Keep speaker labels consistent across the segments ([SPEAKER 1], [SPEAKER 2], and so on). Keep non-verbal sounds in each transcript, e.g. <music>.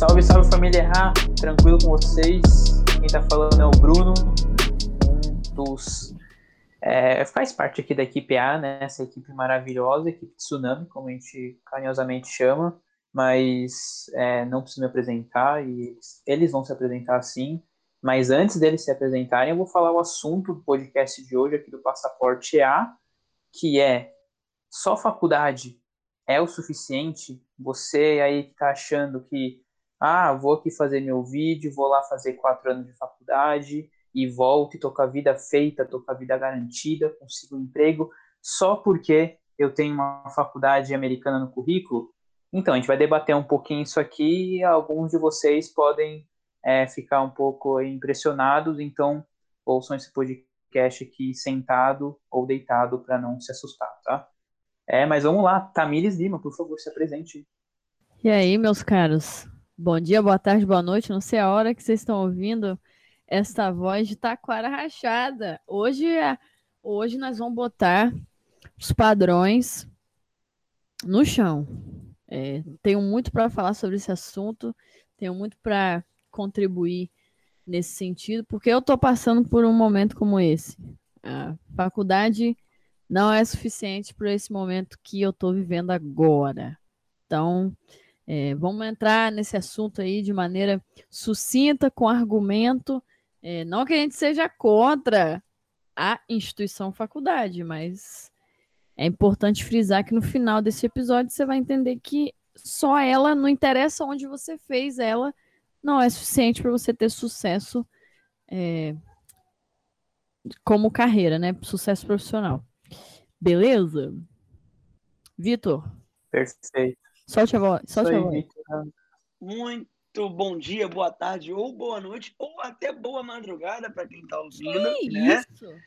[SPEAKER 1] Salve, salve família A, tranquilo com vocês? Quem tá falando é o Bruno, um dos. É, faz parte aqui da equipe A, né? Essa equipe maravilhosa, equipe Tsunami, como a gente carinhosamente chama, mas é, não preciso me apresentar e eles vão se apresentar sim. Mas antes deles se apresentarem, eu vou falar o assunto do podcast de hoje aqui do Passaporte A, que é só faculdade é o suficiente? Você aí que está achando que, ah, vou aqui fazer meu vídeo, vou lá fazer quatro anos de faculdade e volto e tô com a vida feita, tô com a vida garantida, consigo um emprego, só porque eu tenho uma faculdade americana no currículo? Então, a gente vai debater um pouquinho isso aqui e alguns de vocês podem é, ficar um pouco impressionados, então ouçam esse podcast aqui sentado ou deitado para não se assustar, tá? É, mas vamos lá, Tamires Lima, por favor, se apresente.
[SPEAKER 2] E aí, meus caros? Bom dia, boa tarde, boa noite. Não sei a hora que vocês estão ouvindo esta voz de taquara rachada. Hoje, é, hoje nós vamos botar os padrões no chão. É, tenho muito para falar sobre esse assunto, tenho muito para contribuir nesse sentido, porque eu estou passando por um momento como esse. A faculdade não é suficiente para esse momento que eu estou vivendo agora. Então, é, vamos entrar nesse assunto aí de maneira sucinta, com argumento. É, não que a gente seja contra a instituição faculdade, mas é importante frisar que no final desse episódio você vai entender que só ela, não interessa onde você fez ela, não é suficiente para você ter sucesso é, como carreira, né? Sucesso profissional. Beleza? Vitor.
[SPEAKER 1] Perfeito.
[SPEAKER 2] Solte a voz. Solte a voz.
[SPEAKER 3] Muito bom dia, boa tarde ou boa noite, ou até boa madrugada para quem está ouvindo. Que né? Isso?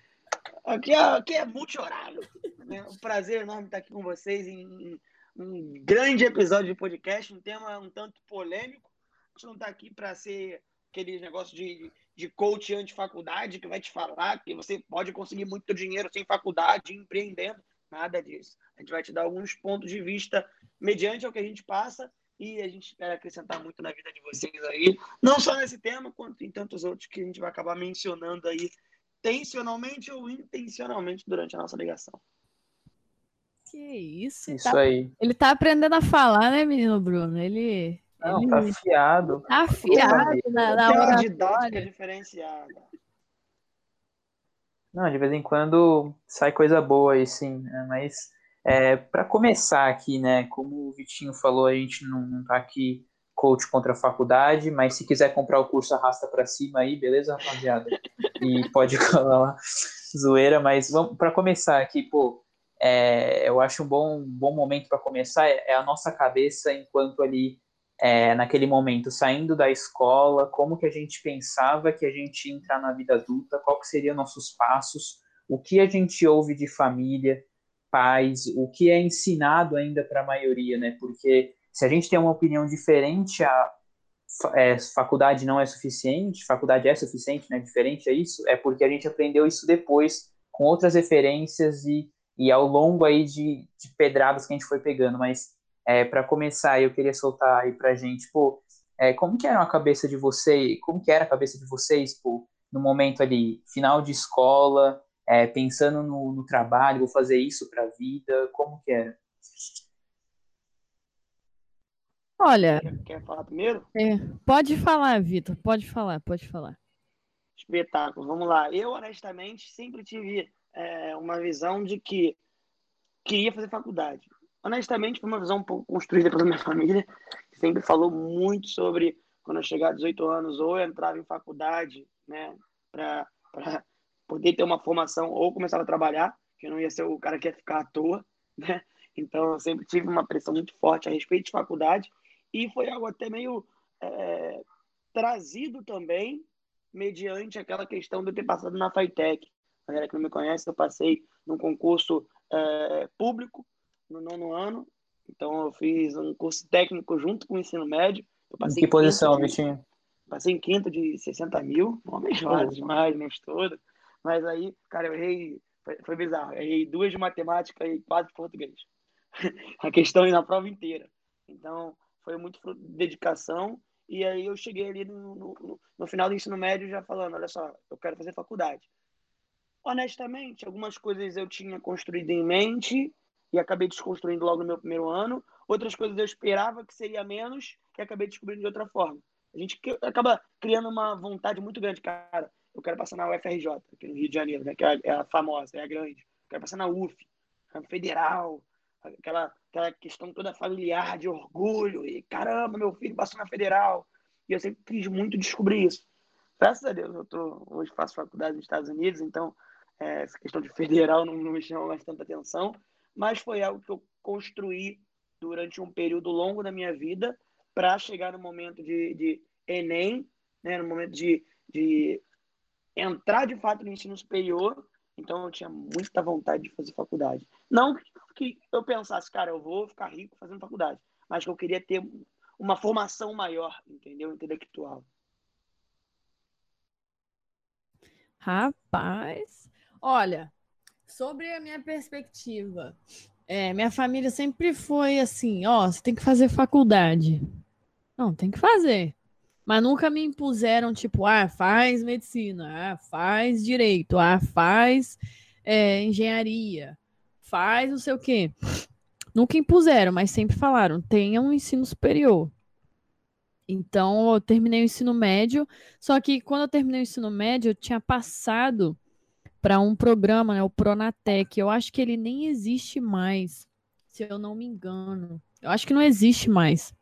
[SPEAKER 3] Aqui, é, aqui é multi-horário. Né? Um prazer enorme estar aqui com vocês em um grande episódio de podcast, um tema um tanto polêmico. A gente não está aqui para ser aquele negócio de, de coach anti-faculdade que vai te falar que você pode conseguir muito dinheiro sem faculdade, empreendendo. Nada disso. A gente vai te dar alguns pontos de vista mediante o que a gente passa e a gente espera acrescentar muito na vida de vocês aí, não só nesse tema, quanto em tantos outros que a gente vai acabar mencionando aí, tensionalmente ou intencionalmente durante a nossa ligação.
[SPEAKER 2] Que isso,
[SPEAKER 1] isso tá, aí.
[SPEAKER 2] Ele tá aprendendo a falar, né, menino Bruno? Ele
[SPEAKER 1] não, ele... tá afiado.
[SPEAKER 2] Tá afiado na, na
[SPEAKER 3] hora. didática diferenciada.
[SPEAKER 1] Não, de vez em quando sai coisa boa aí, sim. Né? Mas é, para começar aqui, né? Como o Vitinho falou, a gente não, não tá aqui coach contra a faculdade, mas se quiser comprar o curso arrasta para cima aí, beleza, rapaziada? E pode <laughs> colar lá, zoeira, mas vamos para começar aqui, pô, é, eu acho um bom, bom momento para começar é, é, a nossa cabeça enquanto ali é, naquele momento, saindo da escola, como que a gente pensava que a gente ia entrar na vida adulta, qual que seriam nossos passos, o que a gente ouve de família, pais, o que é ensinado ainda para a maioria, né? Porque se a gente tem uma opinião diferente, a é, faculdade não é suficiente, faculdade é suficiente, né? Diferente é isso, é porque a gente aprendeu isso depois com outras referências e, e ao longo aí de, de pedradas que a gente foi pegando, mas é, para começar, eu queria soltar aí pra gente, pô, é, como que era a cabeça de vocês, como que era a cabeça de vocês, pô, no momento ali, final de escola, é, pensando no, no, trabalho, vou fazer isso pra vida, como que era?
[SPEAKER 2] Olha...
[SPEAKER 3] Quer falar primeiro?
[SPEAKER 2] É, pode falar, Vitor, pode falar, pode falar.
[SPEAKER 3] Espetáculo, vamos lá. Eu, honestamente, sempre tive é, uma visão de que queria fazer faculdade honestamente, foi uma visão um pouco construída pela minha <laughs> família, que sempre falou muito sobre quando eu chegar a 18 anos, ou eu entrava em faculdade, né, para poder ter uma formação, ou começava a trabalhar, que eu não ia ser o cara que ia ficar à toa, <laughs> né? Então, eu sempre tive uma pressão muito forte a respeito de faculdade, e foi algo até meio é, trazido também mediante aquela questão de eu ter passado na FITEC. A galera que não me conhece, eu passei num concurso é, público no nono ano. Então, eu fiz um curso técnico junto com o ensino médio.
[SPEAKER 1] em que posição, Vitinho?
[SPEAKER 3] Passei em quinto de 60 mil. Homem jovem demais, não estudo. Mas aí, cara, eu errei. Foi, foi bizarro. Eu errei duas de matemática e quatro de português. <laughs> a questão é na prova inteira. Então, foi muito dedicação E aí eu cheguei ali no, no, no final do ensino médio já falando, olha só, eu quero fazer faculdade. Honestamente, algumas coisas eu tinha construído em mente e acabei desconstruindo logo no meu primeiro ano. Outras coisas eu esperava que seria menos e acabei descobrindo de outra forma. A gente acaba criando uma vontade muito grande, cara. Eu quero passar na UFRJ, aqui no Rio de Janeiro, né? Que é a famosa, é a grande. Eu quero passar na UF, federal, aquela, aquela questão toda familiar de orgulho. E caramba, meu filho passou na federal. E eu sempre quis muito descobrir isso. Graças a Deus, eu tô, hoje faço faculdade nos Estados Unidos, então é, essa questão de federal não, não me chama mais tanta atenção. Mas foi algo que eu construí durante um período longo da minha vida para chegar no momento de, de Enem, né, no momento de, de entrar de fato no ensino superior então eu tinha muita vontade de fazer faculdade. Não que eu pensasse, cara, eu vou ficar rico fazendo faculdade, mas que eu queria ter uma formação maior, entendeu? Intelectual.
[SPEAKER 2] Rapaz, olha, sobre a minha perspectiva, é, minha família sempre foi assim, ó, você tem que fazer faculdade. Não, tem que fazer. Mas nunca me impuseram, tipo, ah, faz medicina, ah, faz direito, ah, faz é, engenharia, faz não sei o quê. Nunca impuseram, mas sempre falaram, tenha um ensino superior. Então, eu terminei o ensino médio, só que quando eu terminei o ensino médio, eu tinha passado para um programa, né, o Pronatec. Eu acho que ele nem existe mais, se eu não me engano. Eu acho que não existe mais.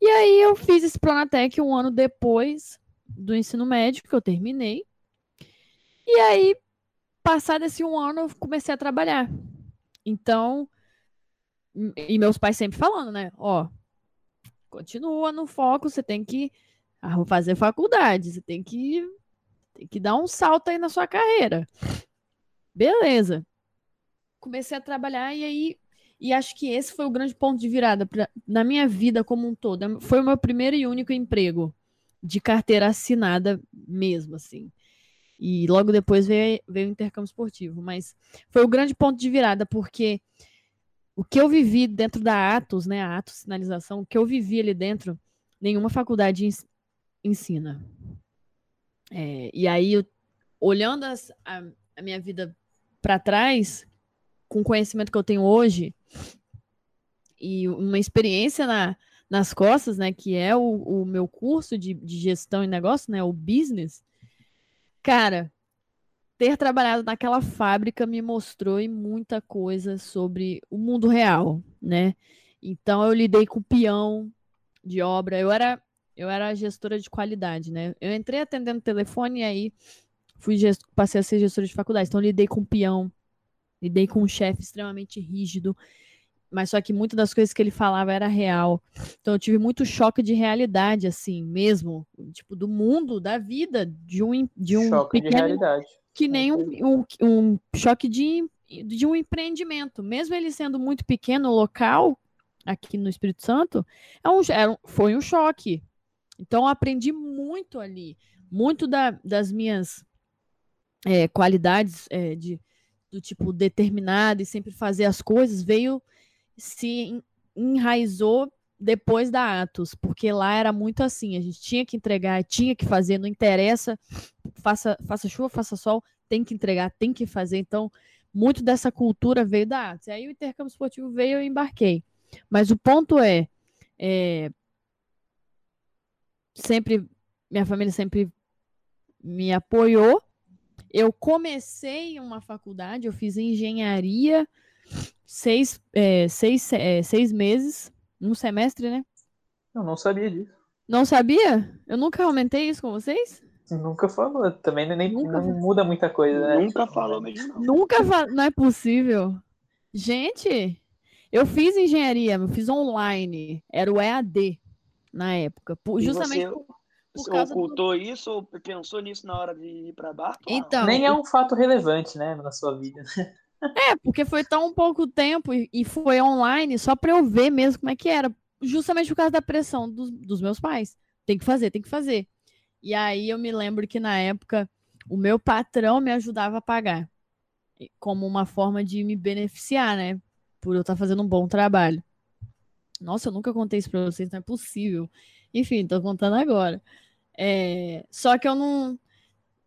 [SPEAKER 2] E aí eu fiz esse Pronatec um ano depois do ensino médio, que eu terminei. E aí, passado esse um ano, eu comecei a trabalhar. Então, e meus pais sempre falando, né? Ó, continua no foco, você tem que fazer faculdade, você tem que, tem que dar um salto aí na sua carreira. Beleza. Comecei a trabalhar e aí e acho que esse foi o grande ponto de virada pra, na minha vida como um todo. Foi o meu primeiro e único emprego de carteira assinada mesmo, assim. E logo depois veio, veio o intercâmbio esportivo. Mas foi o grande ponto de virada, porque o que eu vivi dentro da Atos, né, a Atos Sinalização, o que eu vivi ali dentro, nenhuma faculdade ensina. É, e aí, eu, olhando as, a, a minha vida para trás, com o conhecimento que eu tenho hoje e uma experiência na, nas costas, né, que é o, o meu curso de, de gestão e negócio, né, o business, cara, ter trabalhado naquela fábrica me mostrou muita coisa sobre o mundo real, né? Então eu lidei com peão de obra, eu era eu era gestora de qualidade, né? Eu entrei atendendo telefone e aí fui passei a ser gestora de faculdade, então lidei com peão, Lidei com um chefe extremamente rígido, mas só que muitas das coisas que ele falava era real. Então eu tive muito choque de realidade, assim, mesmo, tipo, do mundo, da vida, de um, de um
[SPEAKER 1] choque pequeno, de realidade.
[SPEAKER 2] Que nem um, um, um choque de, de um empreendimento. Mesmo ele sendo muito pequeno, local, aqui no Espírito Santo, é um, era um, foi um choque. Então aprendi muito ali, muito da, das minhas é, qualidades é, de do tipo determinado e sempre fazer as coisas, veio se enraizou depois da Atos, porque lá era muito assim, a gente tinha que entregar, tinha que fazer, não interessa, faça, faça chuva, faça sol, tem que entregar, tem que fazer. Então, muito dessa cultura veio da Atos. E aí o intercâmbio esportivo veio e eu embarquei. Mas o ponto é, é sempre minha família sempre me apoiou eu comecei uma faculdade, eu fiz engenharia seis, é, seis, é, seis meses, um semestre, né?
[SPEAKER 1] Eu não sabia disso.
[SPEAKER 2] Não sabia? Eu nunca aumentei isso com vocês?
[SPEAKER 1] Nunca falou. Também nem nunca não muda muita coisa, né?
[SPEAKER 3] Nunca falou mesmo.
[SPEAKER 2] Nunca falou. Não é possível. Gente, eu fiz engenharia, eu fiz online. Era o EAD na época. Justamente. Você,
[SPEAKER 3] você ocultou do... isso ou pensou nisso na hora de ir para bar?
[SPEAKER 1] Então, Nem é um fato relevante, né, na sua vida.
[SPEAKER 2] É, porque foi tão pouco tempo e foi online só para eu ver mesmo como é que era. Justamente por causa da pressão dos, dos meus pais. Tem que fazer, tem que fazer. E aí eu me lembro que na época o meu patrão me ajudava a pagar. Como uma forma de me beneficiar, né? Por eu estar fazendo um bom trabalho. Nossa, eu nunca contei isso pra vocês, não é possível. Enfim, tô contando agora. É, só que eu não,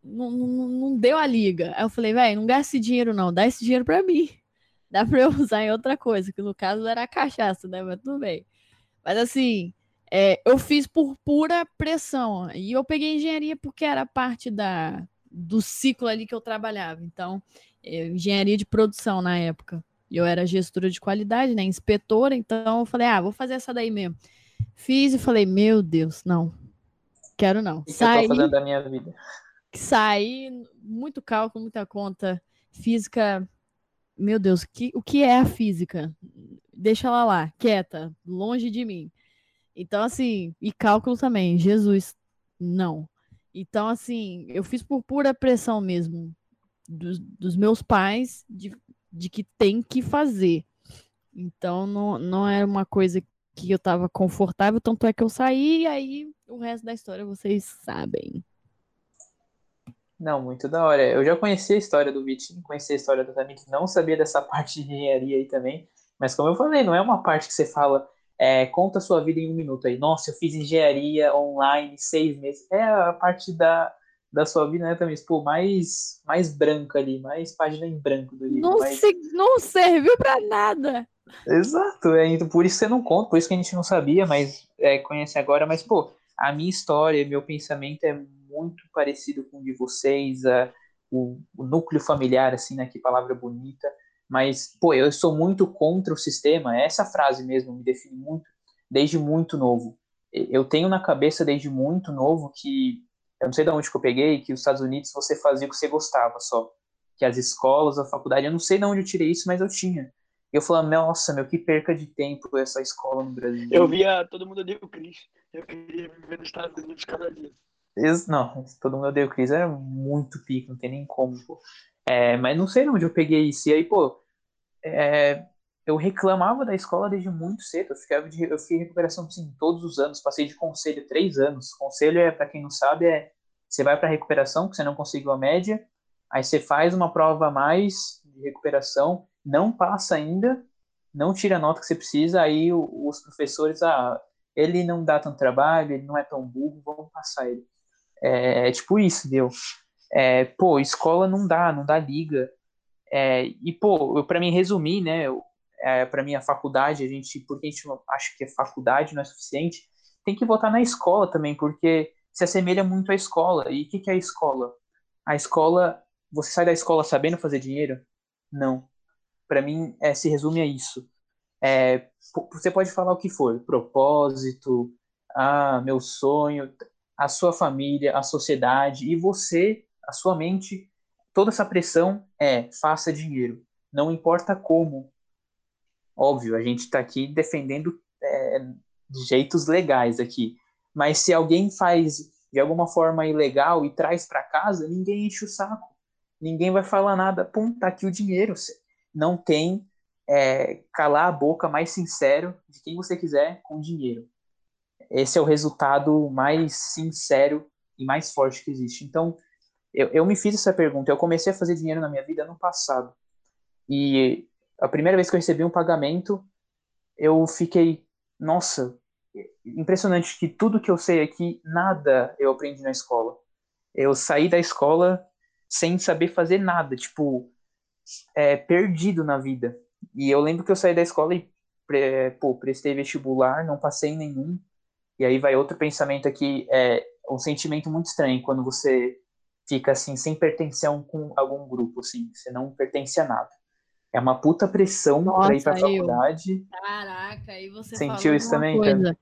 [SPEAKER 2] não, não, não deu a liga. Aí eu falei, velho, não gasta esse dinheiro não, dá esse dinheiro pra mim. <laughs> Dá pra eu usar em outra coisa, que no caso era a cachaça, né? Mas tudo bem. Mas assim, é, eu fiz por pura pressão. E eu peguei engenharia porque era parte da, do ciclo ali que eu trabalhava. Então, é, engenharia de produção na época. Eu era gestora de qualidade, né? Inspetora, então eu falei, ah, vou fazer essa daí mesmo. Fiz e falei, meu Deus, não. Quero não.
[SPEAKER 1] Que, Saí, fazendo da minha vida?
[SPEAKER 2] Saí, muito cálculo, muita conta. Física, meu Deus, que, o que é a física? Deixa ela lá, quieta, longe de mim. Então, assim, e cálculo também, Jesus, não. Então, assim, eu fiz por pura pressão mesmo dos, dos meus pais de, de que tem que fazer. Então, não, não era uma coisa que eu estava confortável, tanto é que eu saí e aí o resto da história vocês sabem.
[SPEAKER 1] Não, muito da hora. Eu já conhecia a história do Vitinho, conhecia a história do Tamik, não sabia dessa <laughs> parte de engenharia aí também. Mas como eu falei, não é uma parte que você fala, é, conta a sua vida em um minuto aí. Nossa, eu fiz engenharia online seis meses. É a parte da, da sua vida, né, também, pô, mais, mais branca ali, mais página em branco do livro.
[SPEAKER 2] Não,
[SPEAKER 1] mais...
[SPEAKER 2] se, não serviu para nada.
[SPEAKER 1] Exato, é, então, por isso você não conta, por isso que a gente não sabia, mas é, conhece agora, mas, pô, a minha história, meu pensamento é muito parecido com o de vocês, a, o, o núcleo familiar, assim, né, que palavra bonita, mas, pô, eu sou muito contra o sistema, essa frase mesmo me define muito, desde muito novo. Eu tenho na cabeça desde muito novo que eu não sei de onde que eu peguei, que os Estados Unidos você fazia o que você gostava só. Que as escolas, a faculdade, eu não sei de onde eu tirei isso, mas eu tinha. E eu falava, nossa, meu, que perca de tempo essa escola no Brasil.
[SPEAKER 3] Eu via todo mundo odeia o Cris. Eu queria viver nos Estados Unidos cada dia.
[SPEAKER 1] Não, todo mundo odeia o Cris. Era muito pico, não tem nem como, pô. É, mas não sei de onde eu peguei isso. E aí, pô, é, eu reclamava da escola desde muito cedo. Eu, ficava de, eu fiquei em recuperação assim, todos os anos. Passei de conselho três anos. Conselho é, para quem não sabe, é você vai para recuperação, que você não conseguiu a média, aí você faz uma prova a mais de recuperação, não passa ainda, não tira a nota que você precisa, aí os professores, ah, ele não dá tanto trabalho, ele não é tão burro, vamos passar ele. É, é tipo isso, deu. É, pô, escola não dá, não dá liga. É, e, pô, para mim resumir, né, é, para mim a faculdade, a gente, porque a gente acha que a faculdade não é suficiente, tem que votar na escola também, porque se assemelha muito à escola. E o que, que é a escola? A escola, você sai da escola sabendo fazer dinheiro? Não. Para mim, é, se resume a isso. É, você pode falar o que for, propósito, ah, meu sonho, a sua família, a sociedade e você, a sua mente, toda essa pressão é faça dinheiro. Não importa como, Óbvio, a gente está aqui defendendo é, jeitos legais aqui. Mas se alguém faz de alguma forma ilegal e traz para casa, ninguém enche o saco. Ninguém vai falar nada. Pum, tá aqui o dinheiro. Não tem é, calar a boca mais sincero de quem você quiser com dinheiro. Esse é o resultado mais sincero e mais forte que existe. Então, eu, eu me fiz essa pergunta. Eu comecei a fazer dinheiro na minha vida no passado. E a primeira vez que eu recebi um pagamento, eu fiquei, nossa, impressionante que tudo que eu sei aqui, nada eu aprendi na escola. Eu saí da escola sem saber fazer nada, tipo, é, perdido na vida. E eu lembro que eu saí da escola e, pô, prestei vestibular, não passei em nenhum. E aí vai outro pensamento aqui, é um sentimento muito estranho quando você fica assim, sem pertencer a um, algum grupo, assim, você não pertence a nada. É uma puta pressão Nossa, pra ir pra eu. faculdade.
[SPEAKER 2] Caraca, aí você
[SPEAKER 1] Sentiu isso também, coisa.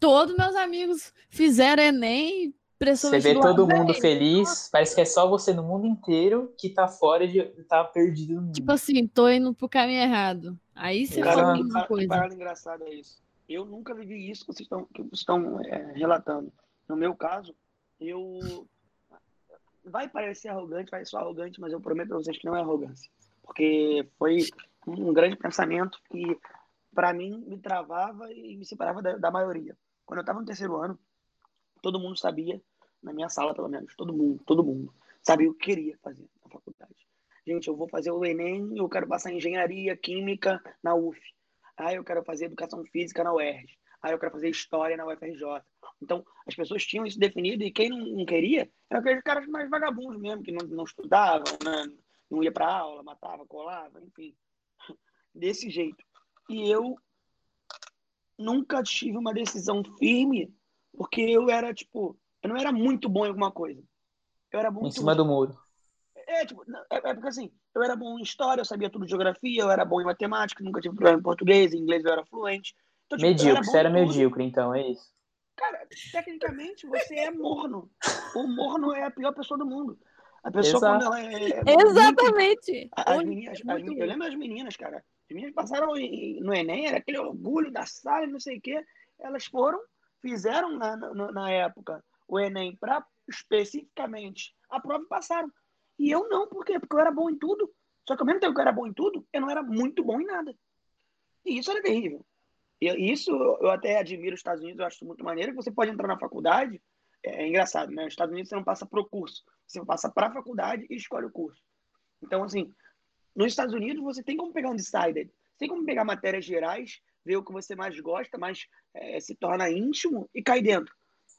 [SPEAKER 2] Todos meus amigos fizeram Enem,
[SPEAKER 1] pressão Você vê todo mundo feliz, Nossa. parece que é só você no mundo inteiro que tá fora de. tá perdido no mundo.
[SPEAKER 2] Tipo assim, tô indo pro caminho errado. Aí você fala uma coisa.
[SPEAKER 3] Parada engraçada é isso. Eu nunca vivi isso que vocês estão, que vocês estão é, relatando. No meu caso, eu. Vai parecer arrogante, vai ser arrogante, mas eu prometo pra vocês que não é arrogância porque foi um grande pensamento que, para mim, me travava e me separava da, da maioria. Quando eu estava no terceiro ano, todo mundo sabia, na minha sala pelo menos, todo mundo, todo mundo, sabia o que queria fazer na faculdade. Gente, eu vou fazer o Enem, eu quero passar engenharia química na UF. Ah, eu quero fazer educação física na UERJ. ah, eu quero fazer história na UFRJ. Então, as pessoas tinham isso definido e quem não, não queria eram aqueles caras mais vagabundos mesmo, que não, não estudavam, né? Não ia para aula, matava, colava, enfim. Desse jeito. E eu nunca tive uma decisão firme, porque eu era, tipo, eu não era muito bom em alguma coisa. Eu era muito.
[SPEAKER 1] Em cima do muro.
[SPEAKER 3] É, tipo, é, é, porque assim, eu era bom em história, eu sabia tudo de geografia, eu era bom em matemática, nunca tive problema em português, em inglês eu era fluente.
[SPEAKER 1] Então, tipo, medíocre, era você era medíocre, então, é isso?
[SPEAKER 3] Cara, tecnicamente você é morno. O morno é a pior pessoa do mundo. A pessoa Exato. quando ela é.
[SPEAKER 2] é Exatamente!
[SPEAKER 3] Muito, as meninas, as, eu lembro das meninas, cara. As meninas passaram no Enem, era aquele orgulho da sala, não sei o quê. Elas foram, fizeram na, na, na época o Enem para especificamente a prova e passaram. E eu não, por quê? Porque eu era bom em tudo. Só que ao mesmo tempo que eu era bom em tudo, eu não era muito bom em nada. E isso era terrível. E isso eu até admiro os Estados Unidos, eu acho muito maneiro, que você pode entrar na faculdade, é, é engraçado, né? Nos Estados Unidos você não passa pro curso, você passa para a faculdade e escolhe o curso. Então, assim, nos Estados Unidos você tem como pegar um decided, tem como pegar matérias gerais, ver o que você mais gosta, mas é, se torna íntimo e cair dentro.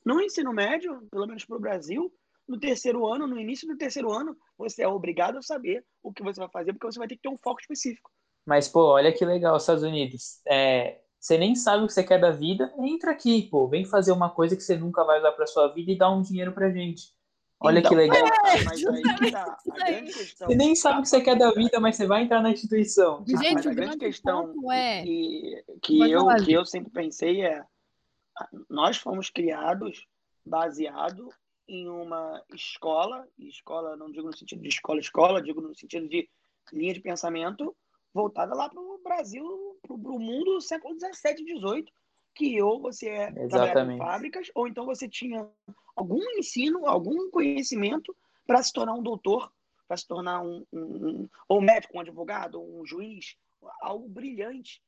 [SPEAKER 3] No ensino médio, pelo menos para o Brasil, no terceiro ano, no início do terceiro ano, você é obrigado a saber o que você vai fazer, porque você vai ter que ter um foco específico.
[SPEAKER 1] Mas, pô, olha que legal, Estados Unidos. É, você nem sabe o que você quer da vida, entra aqui, pô, vem fazer uma coisa que você nunca vai usar para sua vida e dá um dinheiro pra gente. Olha então, que legal. É, mas aí tá, a grande questão. Você nem sabe o que você quer da vida, mas você vai entrar na instituição.
[SPEAKER 3] Gente, mas a grande questão é... que, que, eu, que eu sempre pensei é nós fomos criados baseado em uma escola, e escola não digo no sentido de escola, escola, digo no sentido de linha de pensamento voltada lá para o Brasil, para o mundo do século 17 e 18, que ou você é trabalhava em fábricas, ou então você tinha algum ensino, algum conhecimento para se tornar um doutor, para se tornar um, um, um, ou médico, um advogado, um juiz, algo brilhante.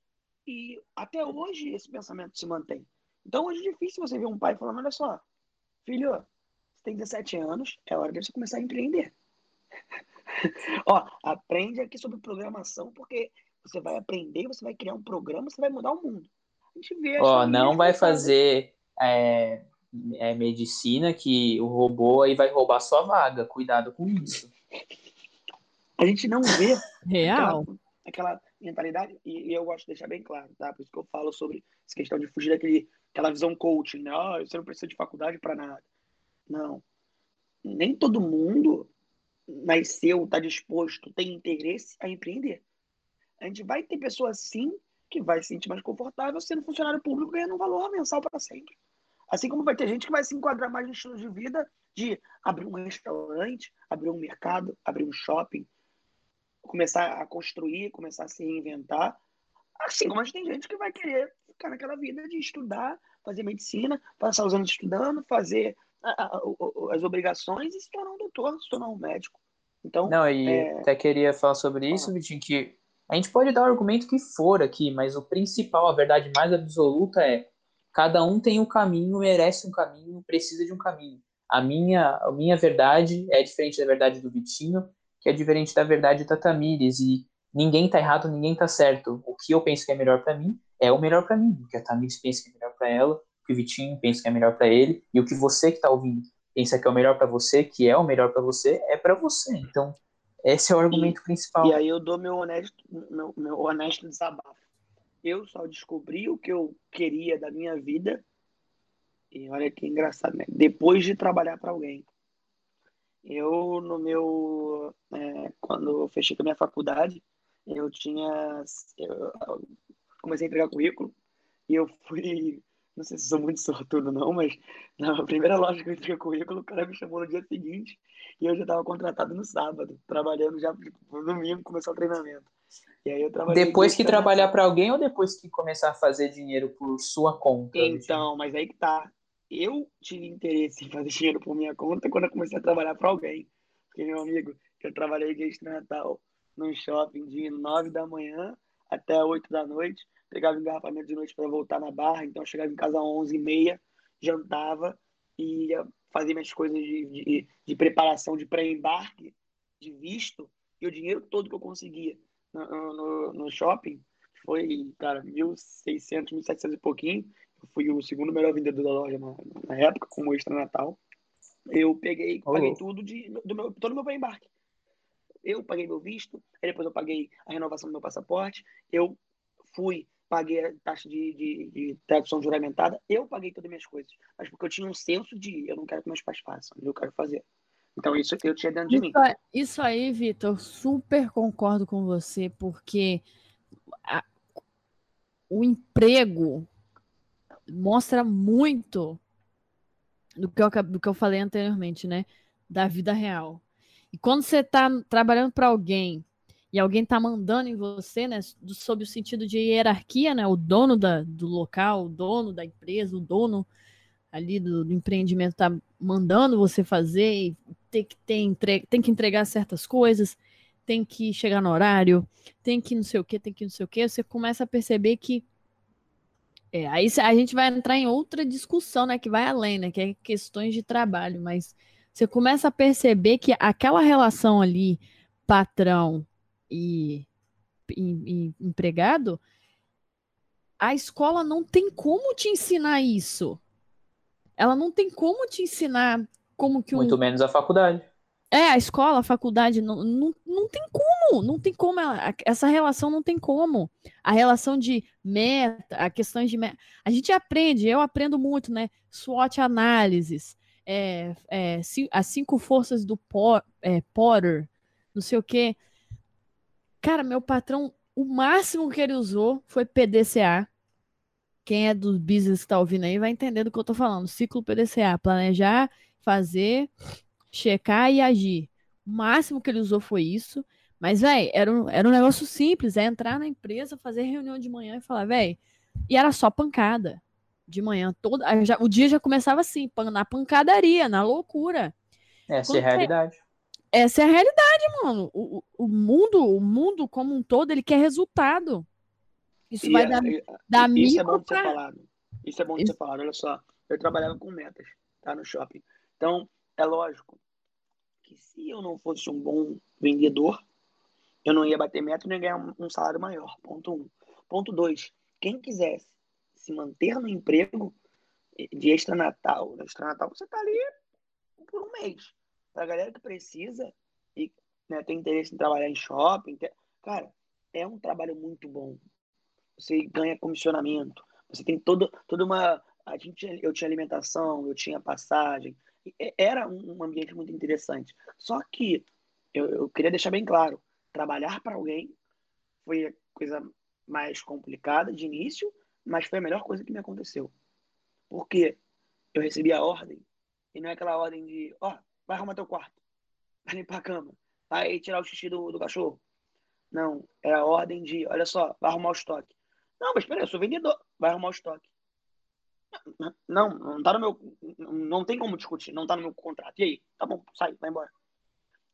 [SPEAKER 3] E até hoje esse pensamento se mantém. Então hoje é difícil você ver um pai falando, olha só, filho, você tem 17 anos, é hora de você começar a empreender. <laughs> Ó, aprende aqui sobre programação, porque você vai aprender, você vai criar um programa, você vai mudar o mundo.
[SPEAKER 1] A gente vê. Ó, não vai fazer é, é, medicina que o robô aí vai roubar sua vaga. Cuidado com isso.
[SPEAKER 3] A gente não vê
[SPEAKER 2] real
[SPEAKER 3] aquela, aquela mentalidade e, e, eu gosto de deixar bem claro, tá? Por isso que eu falo sobre essa questão de fugir daquele aquela visão coaching, né? Oh, você não precisa de faculdade para nada. Não. Nem todo mundo nasceu, está disposto, tem interesse a empreender. A gente vai ter pessoas, sim, que vai se sentir mais confortável sendo funcionário público ganhando um valor mensal para sempre. Assim como vai ter gente que vai se enquadrar mais no estilo de vida de abrir um restaurante, abrir um mercado, abrir um shopping, começar a construir, começar a se reinventar. Assim como a gente tem gente que vai querer ficar naquela vida de estudar, fazer medicina, passar os anos estudando, fazer as obrigações e se tornar um doutor, se tornar um médico. Então,
[SPEAKER 1] Não, e é... até queria falar sobre isso, Vitinho, que a gente pode dar o argumento que for aqui, mas o principal, a verdade mais absoluta é cada um tem um caminho, merece um caminho, precisa de um caminho. A minha, a minha verdade é diferente da verdade do Vitinho, que é diferente da verdade da Tamires, e ninguém tá errado, ninguém tá certo. O que eu penso que é melhor para mim é o melhor para mim, o que a Tamires pensa que é melhor para ela, que o Vitinho pensa que é melhor para ele e o que você que está ouvindo pensa que é o melhor para você, que é o melhor para você, é para você. Então, esse é o argumento
[SPEAKER 3] e,
[SPEAKER 1] principal.
[SPEAKER 3] E aí eu dou meu honesto, meu, meu honesto desabafo. Eu só descobri o que eu queria da minha vida, e olha que engraçado, né? Depois de trabalhar para alguém. Eu, no meu. É, quando eu fechei com a minha faculdade, eu tinha. Eu comecei a entregar currículo e eu fui não sei se sou muito sortudo não, mas na primeira loja que eu entreguei currículo, o cara me chamou no dia seguinte e eu já estava contratado no sábado, trabalhando já no domingo, começou o treinamento. E aí eu trabalhei
[SPEAKER 1] depois que trabalhar para alguém ou depois que começar a fazer dinheiro por sua conta?
[SPEAKER 3] Então, mas aí que tá. Eu tive interesse em fazer dinheiro por minha conta quando eu comecei a trabalhar para alguém. Porque, meu amigo, eu trabalhei de extra-natal num shopping de 9 da manhã até 8 da noite pegava engarrafamento de noite para voltar na barra, então eu chegava em casa às 11h30, jantava e ia fazer minhas coisas de, de, de preparação de pré-embarque, de visto, e o dinheiro todo que eu conseguia no, no, no shopping, foi, cara, 1.600, 1.700 e pouquinho. Eu fui o segundo melhor vendedor da loja na, na época, como extra Natal. Eu peguei, oh. paguei tudo de, do meu, todo o meu embarque. Eu paguei meu visto, aí depois eu paguei a renovação do meu passaporte, eu fui, paguei a taxa de, de, de tradução juramentada, eu paguei todas as minhas coisas. Mas porque eu tinha um senso de eu não quero que meus pais façam, eu quero fazer. Então isso eu tinha dentro de
[SPEAKER 2] isso,
[SPEAKER 3] mim.
[SPEAKER 2] Isso aí, Vitor, super concordo com você, porque a, o emprego mostra muito do que, eu, do que eu falei anteriormente, né? Da vida real. E quando você está trabalhando para alguém e alguém está mandando em você, né? Sob o sentido de hierarquia, né? O dono da, do local, o dono da empresa, o dono ali do, do empreendimento está mandando você fazer, tem que, ter tem que entregar certas coisas, tem que chegar no horário, tem que não sei o que, tem que não sei o que, você começa a perceber que é, aí a gente vai entrar em outra discussão, né, que vai além, né, que é questões de trabalho, mas você começa a perceber que aquela relação ali, patrão e, e, e empregado, a escola não tem como te ensinar isso. Ela não tem como te ensinar como que
[SPEAKER 1] um... Muito menos a faculdade.
[SPEAKER 2] É, a escola, a faculdade, não, não, não tem como, não tem como, ela, essa relação não tem como. A relação de meta, a questão de meta, a gente aprende, eu aprendo muito, né? SWOT análises, é, é, as cinco forças do Por, é, Potter, não sei o quê. Cara, meu patrão, o máximo que ele usou foi PDCA. Quem é do business que tá ouvindo aí vai entender do que eu tô falando. Ciclo PDCA, planejar, fazer, checar e agir. O máximo que ele usou foi isso. Mas, velho, era um, era um negócio simples. É entrar na empresa, fazer reunião de manhã e falar, velho. E era só pancada. De manhã, toda, já, o dia já começava assim, na pancadaria, na loucura.
[SPEAKER 1] Essa Quando é a realidade.
[SPEAKER 2] Essa é a realidade, mano. O, o, mundo, o mundo como um todo, ele quer resultado. Isso e vai é, dar, é, dar
[SPEAKER 3] isso
[SPEAKER 2] é
[SPEAKER 3] bom de ser falado. Isso é bom de isso. ser falado. Olha só, eu trabalhava com metas, tá? No shopping. Então, é lógico que se eu não fosse um bom vendedor, eu não ia bater meta e nem ganhar um salário maior. Ponto um. Ponto dois. Quem quisesse se manter no emprego de extra-natal, extra-natal, você tá ali por um mês. Pra galera que precisa e né, tem interesse em trabalhar em shopping, cara, é um trabalho muito bom. Você ganha comissionamento, você tem todo, toda uma. A gente, eu tinha alimentação, eu tinha passagem, era um ambiente muito interessante. Só que eu, eu queria deixar bem claro: trabalhar para alguém foi a coisa mais complicada de início, mas foi a melhor coisa que me aconteceu. Porque eu recebi a ordem, e não é aquela ordem de: ó, oh, vai arrumar teu quarto, vai limpar a cama, vai tirar o xixi do, do cachorro. Não, é a ordem de: olha só, vai arrumar o estoque. Não, mas espera, eu sou vendedor, vai arrumar o estoque. Não, não tá no meu. Não tem como discutir, não tá no meu contrato. E aí? Tá bom, sai, vai embora.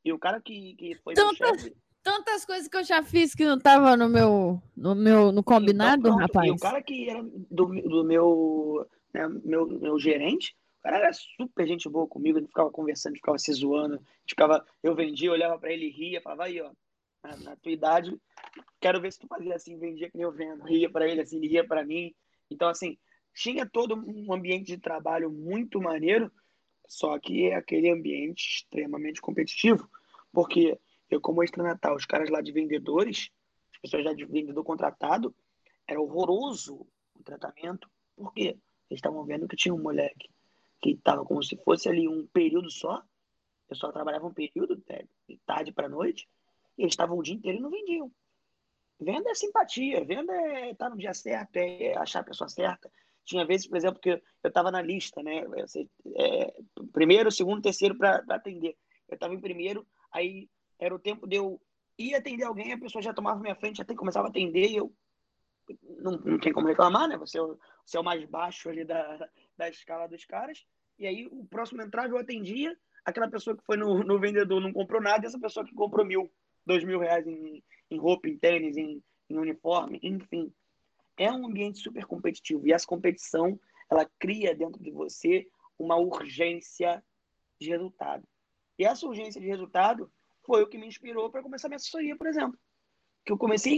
[SPEAKER 3] E o cara que, que foi
[SPEAKER 2] tantas, chefe, tantas coisas que eu já fiz que não tava no meu no meu no combinado, então, rapaz. E
[SPEAKER 3] o cara que era do, do meu, né, meu meu gerente, o cara era super gente boa comigo, ele ficava conversando, ficava se zoando, ficava, eu vendia, olhava para ele, ria, falava aí, ó, na, na, tua idade, quero ver se tu fazia assim, vendia que nem eu vendo, ria para ele assim, ria para mim. Então assim, tinha todo um ambiente de trabalho muito maneiro, só que é aquele ambiente extremamente competitivo, porque eu, como extra-natal, os caras lá de vendedores, as pessoas já de vendedor contratado, era horroroso o tratamento, porque eles estavam vendo que tinha um moleque que estava como se fosse ali um período só, eu só trabalhava um período, de tarde para noite, e eles estavam o dia inteiro e não vendiam. Venda é simpatia, venda é estar tá no dia certo, é achar a pessoa certa, tinha vezes, por exemplo, que eu estava na lista, né? É, primeiro, segundo, terceiro para atender. Eu estava em primeiro, aí era o tempo de eu ir atender alguém, a pessoa já tomava minha frente, até começava a atender e eu não, não tem como reclamar, né? Você, é você é o mais baixo ali da, da escala dos caras. E aí o próximo entrava, eu atendia. Aquela pessoa que foi no, no vendedor não comprou nada, e essa pessoa que comprou mil, dois mil reais em, em roupa, em tênis, em, em uniforme, enfim é um ambiente super competitivo e essa competição ela cria dentro de você uma urgência de resultado. E essa urgência de resultado foi o que me inspirou para começar minha assessoria, por exemplo. Que eu comecei a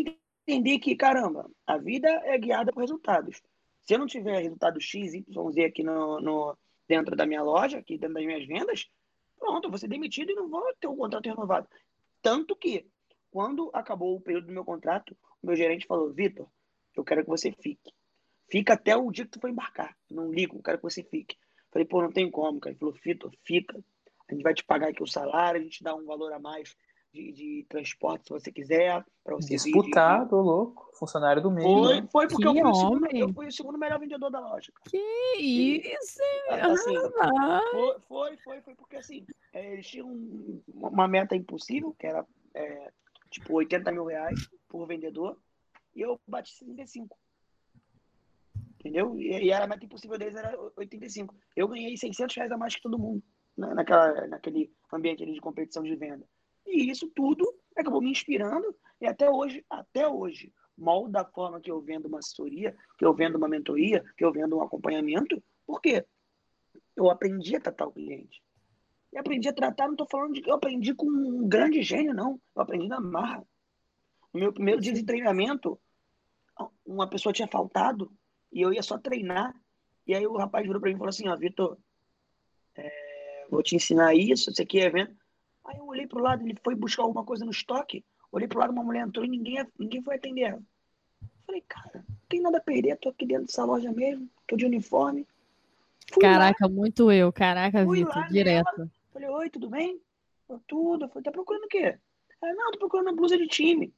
[SPEAKER 3] entender que, caramba, a vida é guiada por resultados. Se eu não tiver resultado X, Y, Z aqui no, no, dentro da minha loja, aqui dentro das minhas vendas, pronto, eu vou ser demitido e não vou ter o contrato renovado. Tanto que, quando acabou o período do meu contrato, o meu gerente falou, Vitor, eu quero que você fique. Fica até o dia que tu for embarcar. não ligo, eu quero que você fique. Falei, pô, não tem como, cara. Ele falou, Vitor, fica. A gente vai te pagar aqui o salário, a gente dá um valor a mais de, de transporte, se você quiser. Pra você
[SPEAKER 1] Disputado, de... louco. Funcionário do meio.
[SPEAKER 3] Foi, né? foi porque eu fui, segundo, eu fui, o segundo, melhor vendedor da loja.
[SPEAKER 2] Que isso!
[SPEAKER 3] Assim, foi, foi, foi, foi, porque assim, é, eles tinham uma meta impossível, que era é, tipo 80 mil reais por vendedor, e eu bati 65. Entendeu? E, e a meta impossível deles era 85. Eu ganhei 600 reais a mais que todo mundo né, naquela, naquele ambiente de competição de venda. E isso tudo acabou me inspirando e até hoje, até hoje, molda a forma que eu vendo uma assessoria, que eu vendo uma mentoria, que eu vendo um acompanhamento. Por quê? Eu aprendi a tratar o cliente. E aprendi a tratar, não estou falando de que eu aprendi com um grande gênio, não. Eu aprendi na marra. No meu primeiro dia de treinamento, uma pessoa tinha faltado e eu ia só treinar. E aí o rapaz virou para mim e falou assim, ó, Vitor, é, vou te ensinar isso, isso aqui é evento. Aí eu olhei pro lado, ele foi buscar alguma coisa no estoque. Olhei pro lado, uma mulher entrou e ninguém, ninguém foi atender ela. Falei, cara, não tem nada a perder, tô aqui dentro dessa loja mesmo, tô de uniforme.
[SPEAKER 2] Fui Caraca, lá, muito eu. Caraca, Vitor, direto. Nela,
[SPEAKER 3] falei, oi, tudo bem? Eu, tudo. Eu falei, tá procurando o quê? Ela, não, tô procurando uma blusa de time.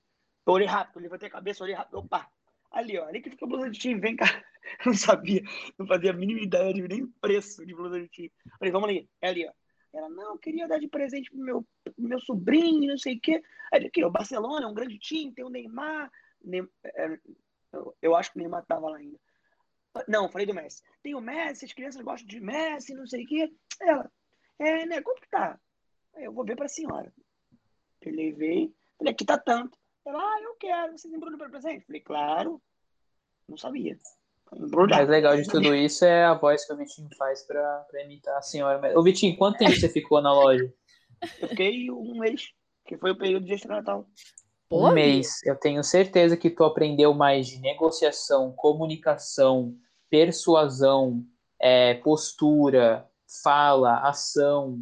[SPEAKER 3] Eu olhei rápido, levantei a cabeça, olhei rápido. Opa, ali, ó, ali que fica a blusa de time, vem cá. <laughs> Eu não sabia, não fazia a mínima ideia de nem preço de blusa de time. Falei, vamos ali, é ali, ó. Ela, não, queria dar de presente pro meu, pro meu sobrinho, não sei o quê. Aí, aqui, o Barcelona é um grande time, tem o Neymar. É, eu acho que o Neymar tava lá ainda. Não, falei do Messi. Tem o Messi, as crianças gostam de Messi, não sei o quê. Ela, é, né, quanto que tá? Eu vou ver pra senhora. Eu levei, falei, aqui tá tanto. Ela, ah, eu quero, vocês embrulham para presente? Falei, claro. Não sabia.
[SPEAKER 1] O mais legal de tudo isso é a voz que o Vitinho faz para imitar a senhora. Ô, Vitinho, quanto tempo você ficou na loja?
[SPEAKER 3] Eu fiquei um mês, que foi o período de extra-natal.
[SPEAKER 1] Um mês. Eu tenho certeza que tu aprendeu mais de negociação, comunicação, persuasão, é, postura, fala, ação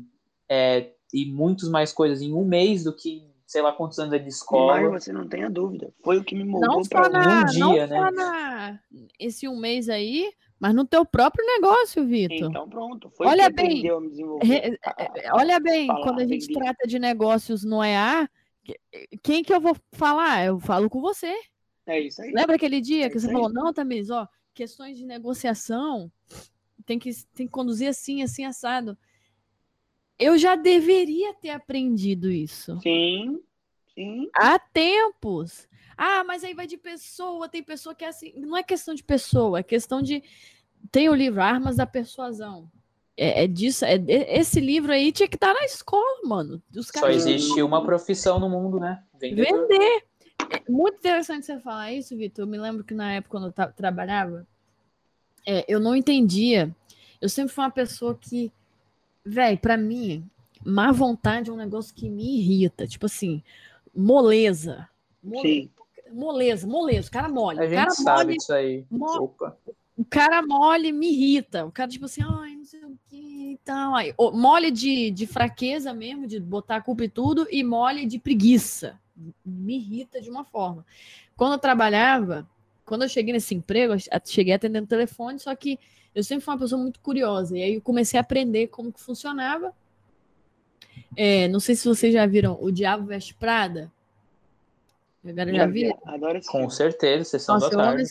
[SPEAKER 1] é, e muitos mais coisas em um mês do que sei lá quantos anos de escola.
[SPEAKER 3] Mas você não tenha dúvida. Foi o que me moldou para
[SPEAKER 2] um dia, não né? Na, esse um mês aí, mas no teu próprio negócio, Vitor.
[SPEAKER 3] Então pronto. Foi
[SPEAKER 2] olha bem, re, olha bem, falar, quando a gente trata de negócios no EA, quem que eu vou falar? Eu falo com você.
[SPEAKER 3] É isso aí.
[SPEAKER 2] Lembra aquele dia é que você aí. falou, não, Tamires, ó, questões de negociação tem que, tem que conduzir assim, assim, assado eu já deveria ter aprendido isso.
[SPEAKER 3] Sim, sim.
[SPEAKER 2] Há tempos. Ah, mas aí vai de pessoa, tem pessoa que é assim. Não é questão de pessoa, é questão de. Tem o livro Armas da Persuasão. É, é disso. É, esse livro aí tinha que estar na escola, mano.
[SPEAKER 1] Os Só existe uma profissão no mundo, né?
[SPEAKER 2] Vendedor. Vender. É muito interessante você falar isso, Vitor. Eu me lembro que na época, quando eu trabalhava, é, eu não entendia. Eu sempre fui uma pessoa que Véi, pra mim, má vontade é um negócio que me irrita. Tipo assim, moleza.
[SPEAKER 3] Sim.
[SPEAKER 2] Moleza, moleza. O cara mole.
[SPEAKER 1] A gente
[SPEAKER 2] cara
[SPEAKER 1] sabe mole, disso aí.
[SPEAKER 2] Mo Opa. O cara mole me irrita. O cara, tipo assim, ai, não sei o que e tal. Aí, mole de, de fraqueza mesmo, de botar a culpa e tudo, e mole de preguiça. Me irrita de uma forma. Quando eu trabalhava, quando eu cheguei nesse emprego, eu cheguei atendendo telefone, só que eu sempre fui uma pessoa muito curiosa. E aí eu comecei a aprender como que funcionava. É, não sei se vocês já viram O Diabo Veste Prada. Agora já viram?
[SPEAKER 3] Adoro esse
[SPEAKER 1] Com certeza, sessão Nossa, da tarde.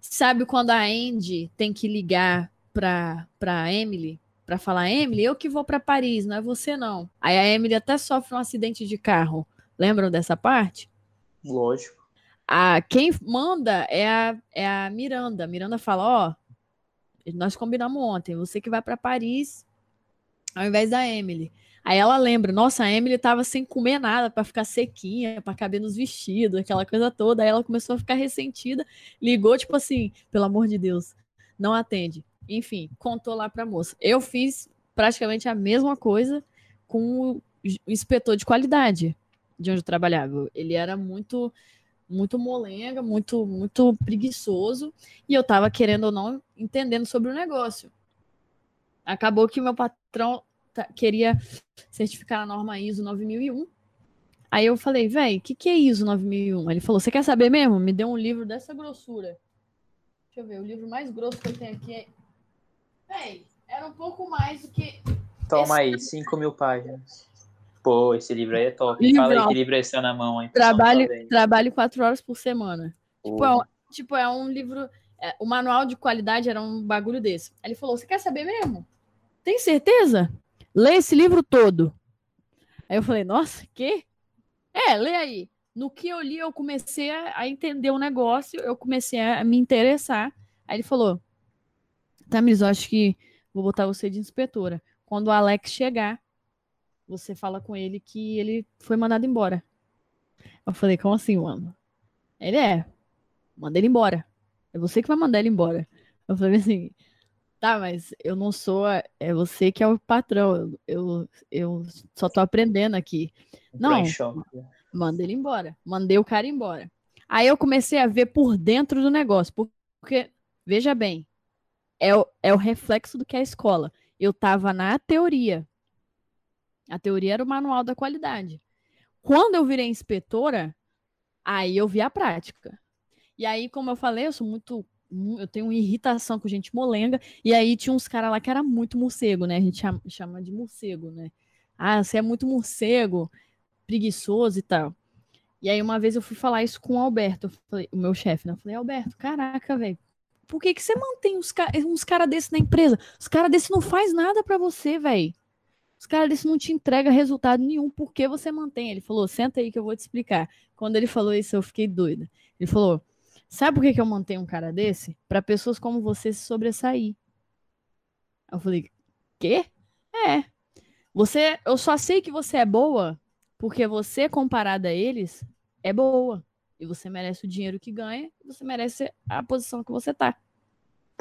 [SPEAKER 2] Sabe quando a Andy tem que ligar para para Emily para falar Emily, eu que vou para Paris, não é você não. Aí a Emily até sofre um acidente de carro. Lembram dessa parte?
[SPEAKER 1] Lógico.
[SPEAKER 2] A, quem manda é a, é a Miranda. A Miranda fala: Ó, oh, nós combinamos ontem, você que vai para Paris ao invés da Emily. Aí ela lembra, nossa, a Emily tava sem comer nada para ficar sequinha, para caber nos vestidos, aquela coisa toda. Aí ela começou a ficar ressentida, ligou tipo assim, pelo amor de Deus, não atende. Enfim, contou lá para a moça. Eu fiz praticamente a mesma coisa com o inspetor de qualidade de onde eu trabalhava. Ele era muito muito molenga, muito, muito preguiçoso, e eu tava querendo ou não entendendo sobre o negócio. Acabou que meu patrão queria certificar a norma ISO 9001. Aí eu falei, velho, o que, que é ISO 9001? Ele falou, você quer saber mesmo? Me deu um livro dessa grossura. Deixa eu ver, o livro mais grosso que eu tenho aqui é. Véi, era um pouco mais do que.
[SPEAKER 1] Toma esse... aí, 5 mil páginas. Pô, esse livro aí é top. Livro, Fala aí que livro é esse na mão, hein?
[SPEAKER 2] Trabalho, trabalho quatro horas por semana. Tipo é, um, tipo, é um livro. É, o manual de qualidade era um bagulho desse. Aí ele falou: Você quer saber mesmo? Tem certeza? Lê esse livro todo. Aí eu falei: Nossa, que? É, lê aí. No que eu li, eu comecei a, entender o negócio, eu comecei a me interessar. Aí ele falou: Tamiris, eu acho que vou botar você de inspetora. Quando o Alex chegar, você fala com ele que ele foi mandado embora. Eu falei, como assim, mano? Ele é, manda ele embora. É você que vai mandar ele embora. Eu falei assim, tá, mas eu não sou, é você que é o patrão. Eu, eu só tô aprendendo aqui. Não, manda ele embora. Mandei o cara embora. Aí eu comecei a ver por dentro do negócio, porque, veja bem, é o, é o reflexo do que é a escola. Eu tava na teoria, a teoria era o manual da qualidade. Quando eu virei inspetora, aí eu vi a prática. E aí, como eu falei, eu sou muito. Eu tenho irritação com gente molenga. E aí tinha uns caras lá que era muito morcego, né? A gente chama, de morcego, né? Ah, você é muito morcego, preguiçoso e tal. E aí, uma vez eu fui falar isso com o Alberto, falei, o meu chefe, né? Eu falei, Alberto, caraca, velho, por que, que você mantém uns, uns caras desses na empresa? Os caras desses não faz nada para você, velho. Os caras desse não te entrega resultado nenhum, por que você mantém? Ele falou, senta aí que eu vou te explicar. Quando ele falou isso, eu fiquei doida. Ele falou, sabe por que, que eu mantenho um cara desse? Para pessoas como você se sobressair. Eu falei, quê? É. Você, eu só sei que você é boa porque você, comparada a eles, é boa. E você merece o dinheiro que ganha, você merece a posição que você tá.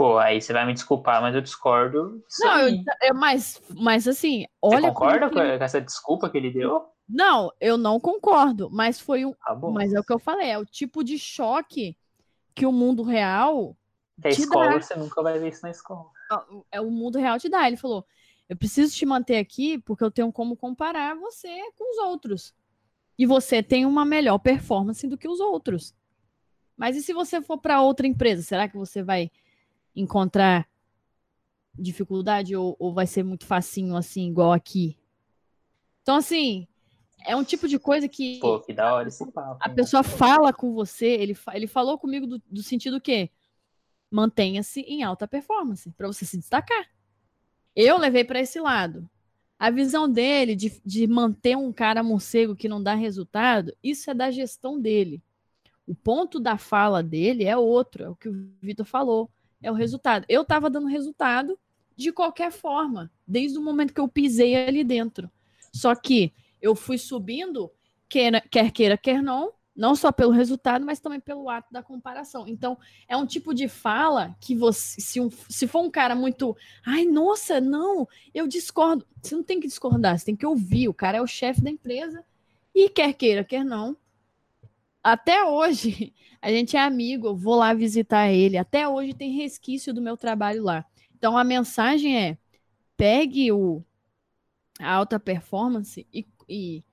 [SPEAKER 1] Pô, aí você vai me desculpar, mas eu discordo.
[SPEAKER 2] Não, eu, eu, mas, mas assim, olha. Você
[SPEAKER 1] concorda com essa desculpa que ele deu?
[SPEAKER 2] Não, eu não concordo, mas foi um. Ah, mas é o que eu falei, é o tipo de choque que o mundo real.
[SPEAKER 1] Que a escola, dá. você nunca vai ver isso na escola.
[SPEAKER 2] É o mundo real te dá. Ele falou: eu preciso te manter aqui porque eu tenho como comparar você com os outros. E você tem uma melhor performance do que os outros. Mas e se você for para outra empresa, será que você vai encontrar dificuldade ou, ou vai ser muito facinho assim, igual aqui? Então, assim, é um tipo de coisa que.
[SPEAKER 1] Pô, que da hora esse papo.
[SPEAKER 2] A pessoa fala com você, ele, ele falou comigo do, do sentido que mantenha-se em alta performance, para você se destacar. Eu levei para esse lado. A visão dele de, de manter um cara morcego que não dá resultado, isso é da gestão dele. O ponto da fala dele é outro, é o que o Vitor falou é o resultado. Eu estava dando resultado de qualquer forma, desde o momento que eu pisei ali dentro. Só que eu fui subindo, quer, quer queira, quer não, não só pelo resultado, mas também pelo ato da comparação. Então, é um tipo de fala que você, se, um, se for um cara muito, ai, nossa, não, eu discordo. Você não tem que discordar, você tem que ouvir. O cara é o chefe da empresa e quer queira, quer não, até hoje <laughs> a gente é amigo, eu vou lá visitar ele. Até hoje tem resquício do meu trabalho lá. Então a mensagem é: pegue o a alta performance e, e,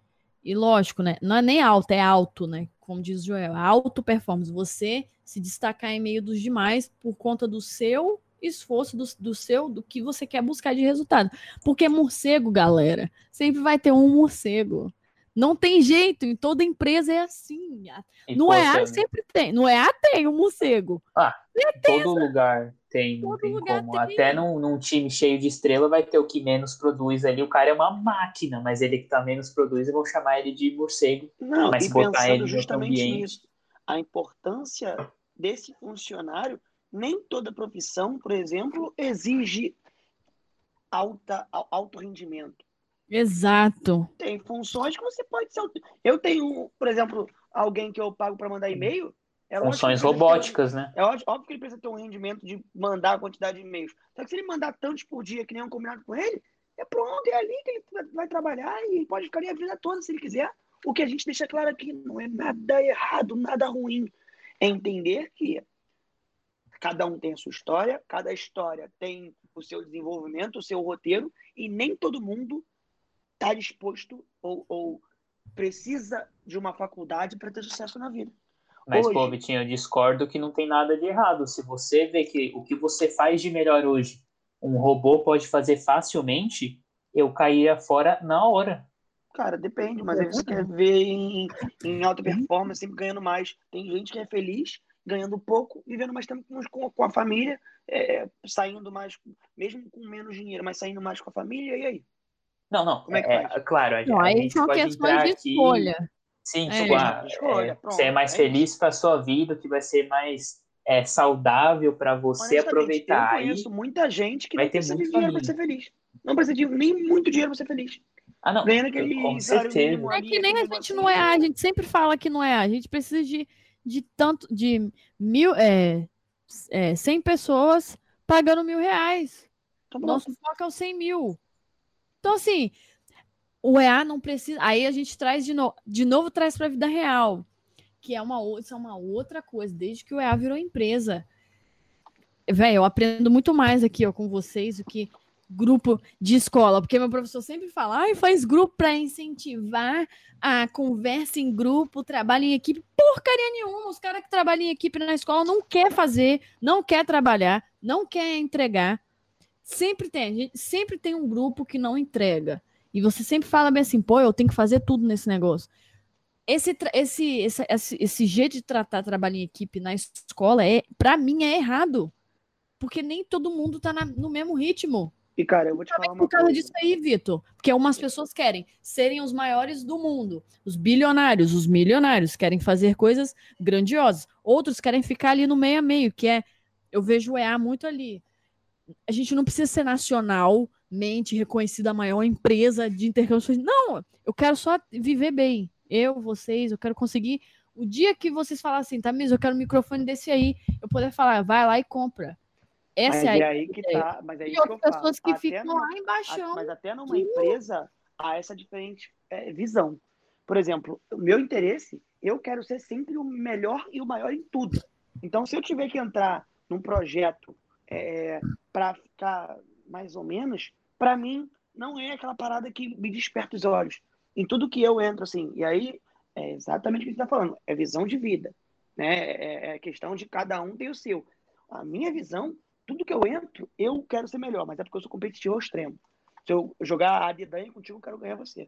[SPEAKER 2] e lógico, né? Não é nem alta, é alto, né? Como diz Joel, alto performance. Você se destacar em meio dos demais por conta do seu esforço, do, do seu, do que você quer buscar de resultado. Porque morcego, galera, sempre vai ter um morcego. Não tem jeito, em toda empresa é assim. no EA sempre tem. No EA tem o um morcego.
[SPEAKER 1] Ah, em todo lugar tem. Todo tem lugar como. Tem. Até num, num, time cheio de estrela vai ter o que menos produz ali. O cara é uma máquina, mas ele que tá menos produz, eu vou chamar ele de morcego.
[SPEAKER 3] Não, mas e botar ele justamente nisso. A importância desse funcionário, nem toda profissão, por exemplo, exige alta, alto rendimento.
[SPEAKER 2] Exato.
[SPEAKER 3] Tem funções que você pode ser. Eu tenho, por exemplo, alguém que eu pago para mandar e-mail.
[SPEAKER 1] É funções robóticas, né?
[SPEAKER 3] É óbvio, óbvio, que ele precisa ter um rendimento de mandar a quantidade de e-mails. Só que se ele mandar tantos por dia que um combinado com ele, é pronto, é ali que ele vai trabalhar e pode ficar ali a vida toda se ele quiser. O que a gente deixa claro aqui não é nada errado, nada ruim. É entender que cada um tem a sua história, cada história tem o seu desenvolvimento, o seu roteiro, e nem todo mundo está disposto ou, ou, precisa de uma faculdade para ter sucesso na vida.
[SPEAKER 1] Mas, hoje... pô, Vitinho, eu discordo que não tem nada de errado. Se você vê que o que você faz de melhor hoje, um robô pode fazer facilmente, eu caía fora na hora.
[SPEAKER 3] Cara, depende, mas aí você quer ver em, em alta performance, sempre ganhando mais. Tem gente que é feliz ganhando pouco, vivendo mais tempo com, com a família, é, saindo mais, mesmo com menos dinheiro, mas saindo mais com a família, e aí?
[SPEAKER 1] Não, não. Como é que é, faz? Claro, a,
[SPEAKER 2] não, a aí são questões de aqui... escolha.
[SPEAKER 1] Sim, é, tipo, ah, escolha, é, você é mais é feliz para sua vida, que vai ser mais é, saudável para você aproveitar.
[SPEAKER 3] Eu conheço aí, muita gente que não precisa de dinheiro para ser feliz. Não precisa de nem muito dinheiro para ser feliz.
[SPEAKER 1] Ah, não.
[SPEAKER 2] Ganhando aquele com certeza. É que nem a gente não é A, a gente sempre fala que não é A. A gente precisa de, de tanto, de mil, é, é, 100 pessoas pagando mil reais. Tá Nosso foco é o 100 mil. Então, assim, o EA não precisa. Aí a gente traz de novo, de novo traz para a vida real, que é uma, isso é uma outra coisa, desde que o EA virou empresa. Velho, eu aprendo muito mais aqui ó, com vocês do que grupo de escola, porque meu professor sempre fala, ai, faz grupo para incentivar a conversa em grupo, trabalho em equipe. Porcaria nenhuma, os caras que trabalham em equipe na escola não quer fazer, não quer trabalhar, não quer entregar. Sempre tem, gente, sempre tem um grupo que não entrega. E você sempre fala bem assim, pô, eu tenho que fazer tudo nesse negócio. Esse, esse, esse, esse, esse jeito de tratar trabalho em equipe na escola, é, para mim, é errado. Porque nem todo mundo tá na, no mesmo ritmo.
[SPEAKER 3] E, cara, eu vou te falar uma
[SPEAKER 2] por causa
[SPEAKER 3] coisa.
[SPEAKER 2] disso aí, Vitor. Porque umas pessoas querem serem os maiores do mundo. Os bilionários, os milionários querem fazer coisas grandiosas. Outros querem ficar ali no meio a meio, que é. Eu vejo o EA muito ali. A gente não precisa ser nacionalmente reconhecida a maior empresa de intercâmbio. Não, eu quero só viver bem. Eu, vocês, eu quero conseguir. O dia que vocês falarem assim, tá, Miss, eu quero um microfone desse aí, eu poder falar, vai lá e compra.
[SPEAKER 3] Essa mas é aí que tá, mas é
[SPEAKER 2] e
[SPEAKER 3] isso que
[SPEAKER 2] pessoas que até ficam numa, lá embaixo.
[SPEAKER 3] Mas até numa empresa há essa diferente é, visão. Por exemplo, o meu interesse, eu quero ser sempre o melhor e o maior em tudo. Então, se eu tiver que entrar num projeto é, para ficar mais ou menos, para mim não é aquela parada que me desperta os olhos. Em tudo que eu entro, assim, e aí é exatamente o que você está falando, é visão de vida, né? É, é questão de cada um ter o seu. A minha visão tudo que eu entro, eu quero ser melhor, mas é porque eu sou competitivo ao extremo. Se eu jogar a dedanha contigo, eu quero ganhar você.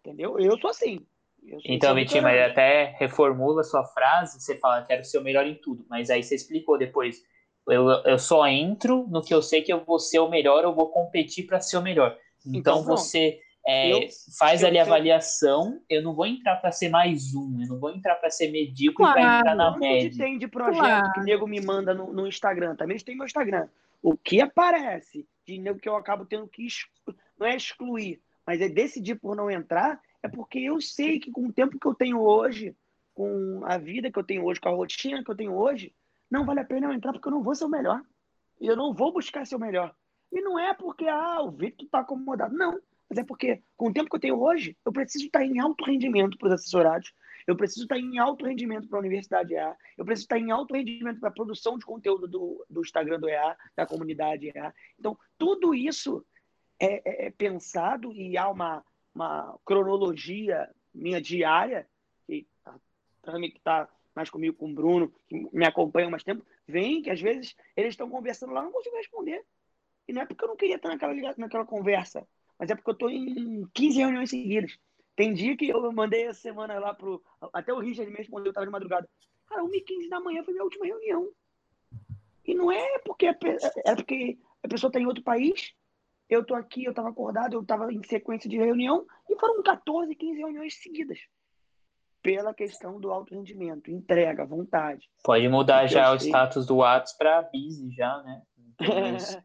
[SPEAKER 3] Entendeu? Eu sou assim. Eu
[SPEAKER 1] sou então, Vitinho, mas até reformula a sua frase, você fala, quero ser o melhor em tudo, mas aí você explicou depois. Eu, eu só entro no que eu sei que eu vou ser o melhor, eu vou competir para ser o melhor. Então, então você é, eu, faz ali a avaliação, eu não vou entrar para ser mais um, eu não vou entrar para ser medíocre claro, para entrar na média.
[SPEAKER 3] que tem de projeto claro. que o nego me manda no, no Instagram, também tem meu Instagram. O que aparece de nego que eu acabo tendo que não é excluir, mas é decidir por não entrar, é porque eu sei que com o tempo que eu tenho hoje, com a vida que eu tenho hoje, com a rotina que eu tenho hoje, não vale a pena eu entrar porque eu não vou ser o melhor. E eu não vou buscar ser o melhor. E não é porque ah, o Victor está acomodado. Não mas é porque, com o tempo que eu tenho hoje, eu preciso estar em alto rendimento para os assessorados, eu preciso estar em alto rendimento para a Universidade EA, eu preciso estar em alto rendimento para a produção de conteúdo do, do Instagram do EA, da comunidade EA. Então, tudo isso é, é, é pensado e há uma, uma cronologia minha diária, que está mais comigo com o Bruno, que me acompanha há mais tempo, vem que às vezes eles estão conversando lá, não consigo responder. E não é porque eu não queria estar naquela, naquela conversa, mas é porque eu tô em 15 reuniões seguidas. Tem dia que eu mandei essa semana lá pro. Até o Richard me respondeu, eu tava de madrugada. Cara, 1h15 da manhã foi minha última reunião. E não é porque, é porque a pessoa está em outro país, eu estou aqui, eu estava acordado, eu estava em sequência de reunião, e foram 14, 15 reuniões seguidas. Pela questão do alto rendimento, entrega, vontade.
[SPEAKER 1] Pode mudar já o status do WhatsApp para busy já, né? <laughs>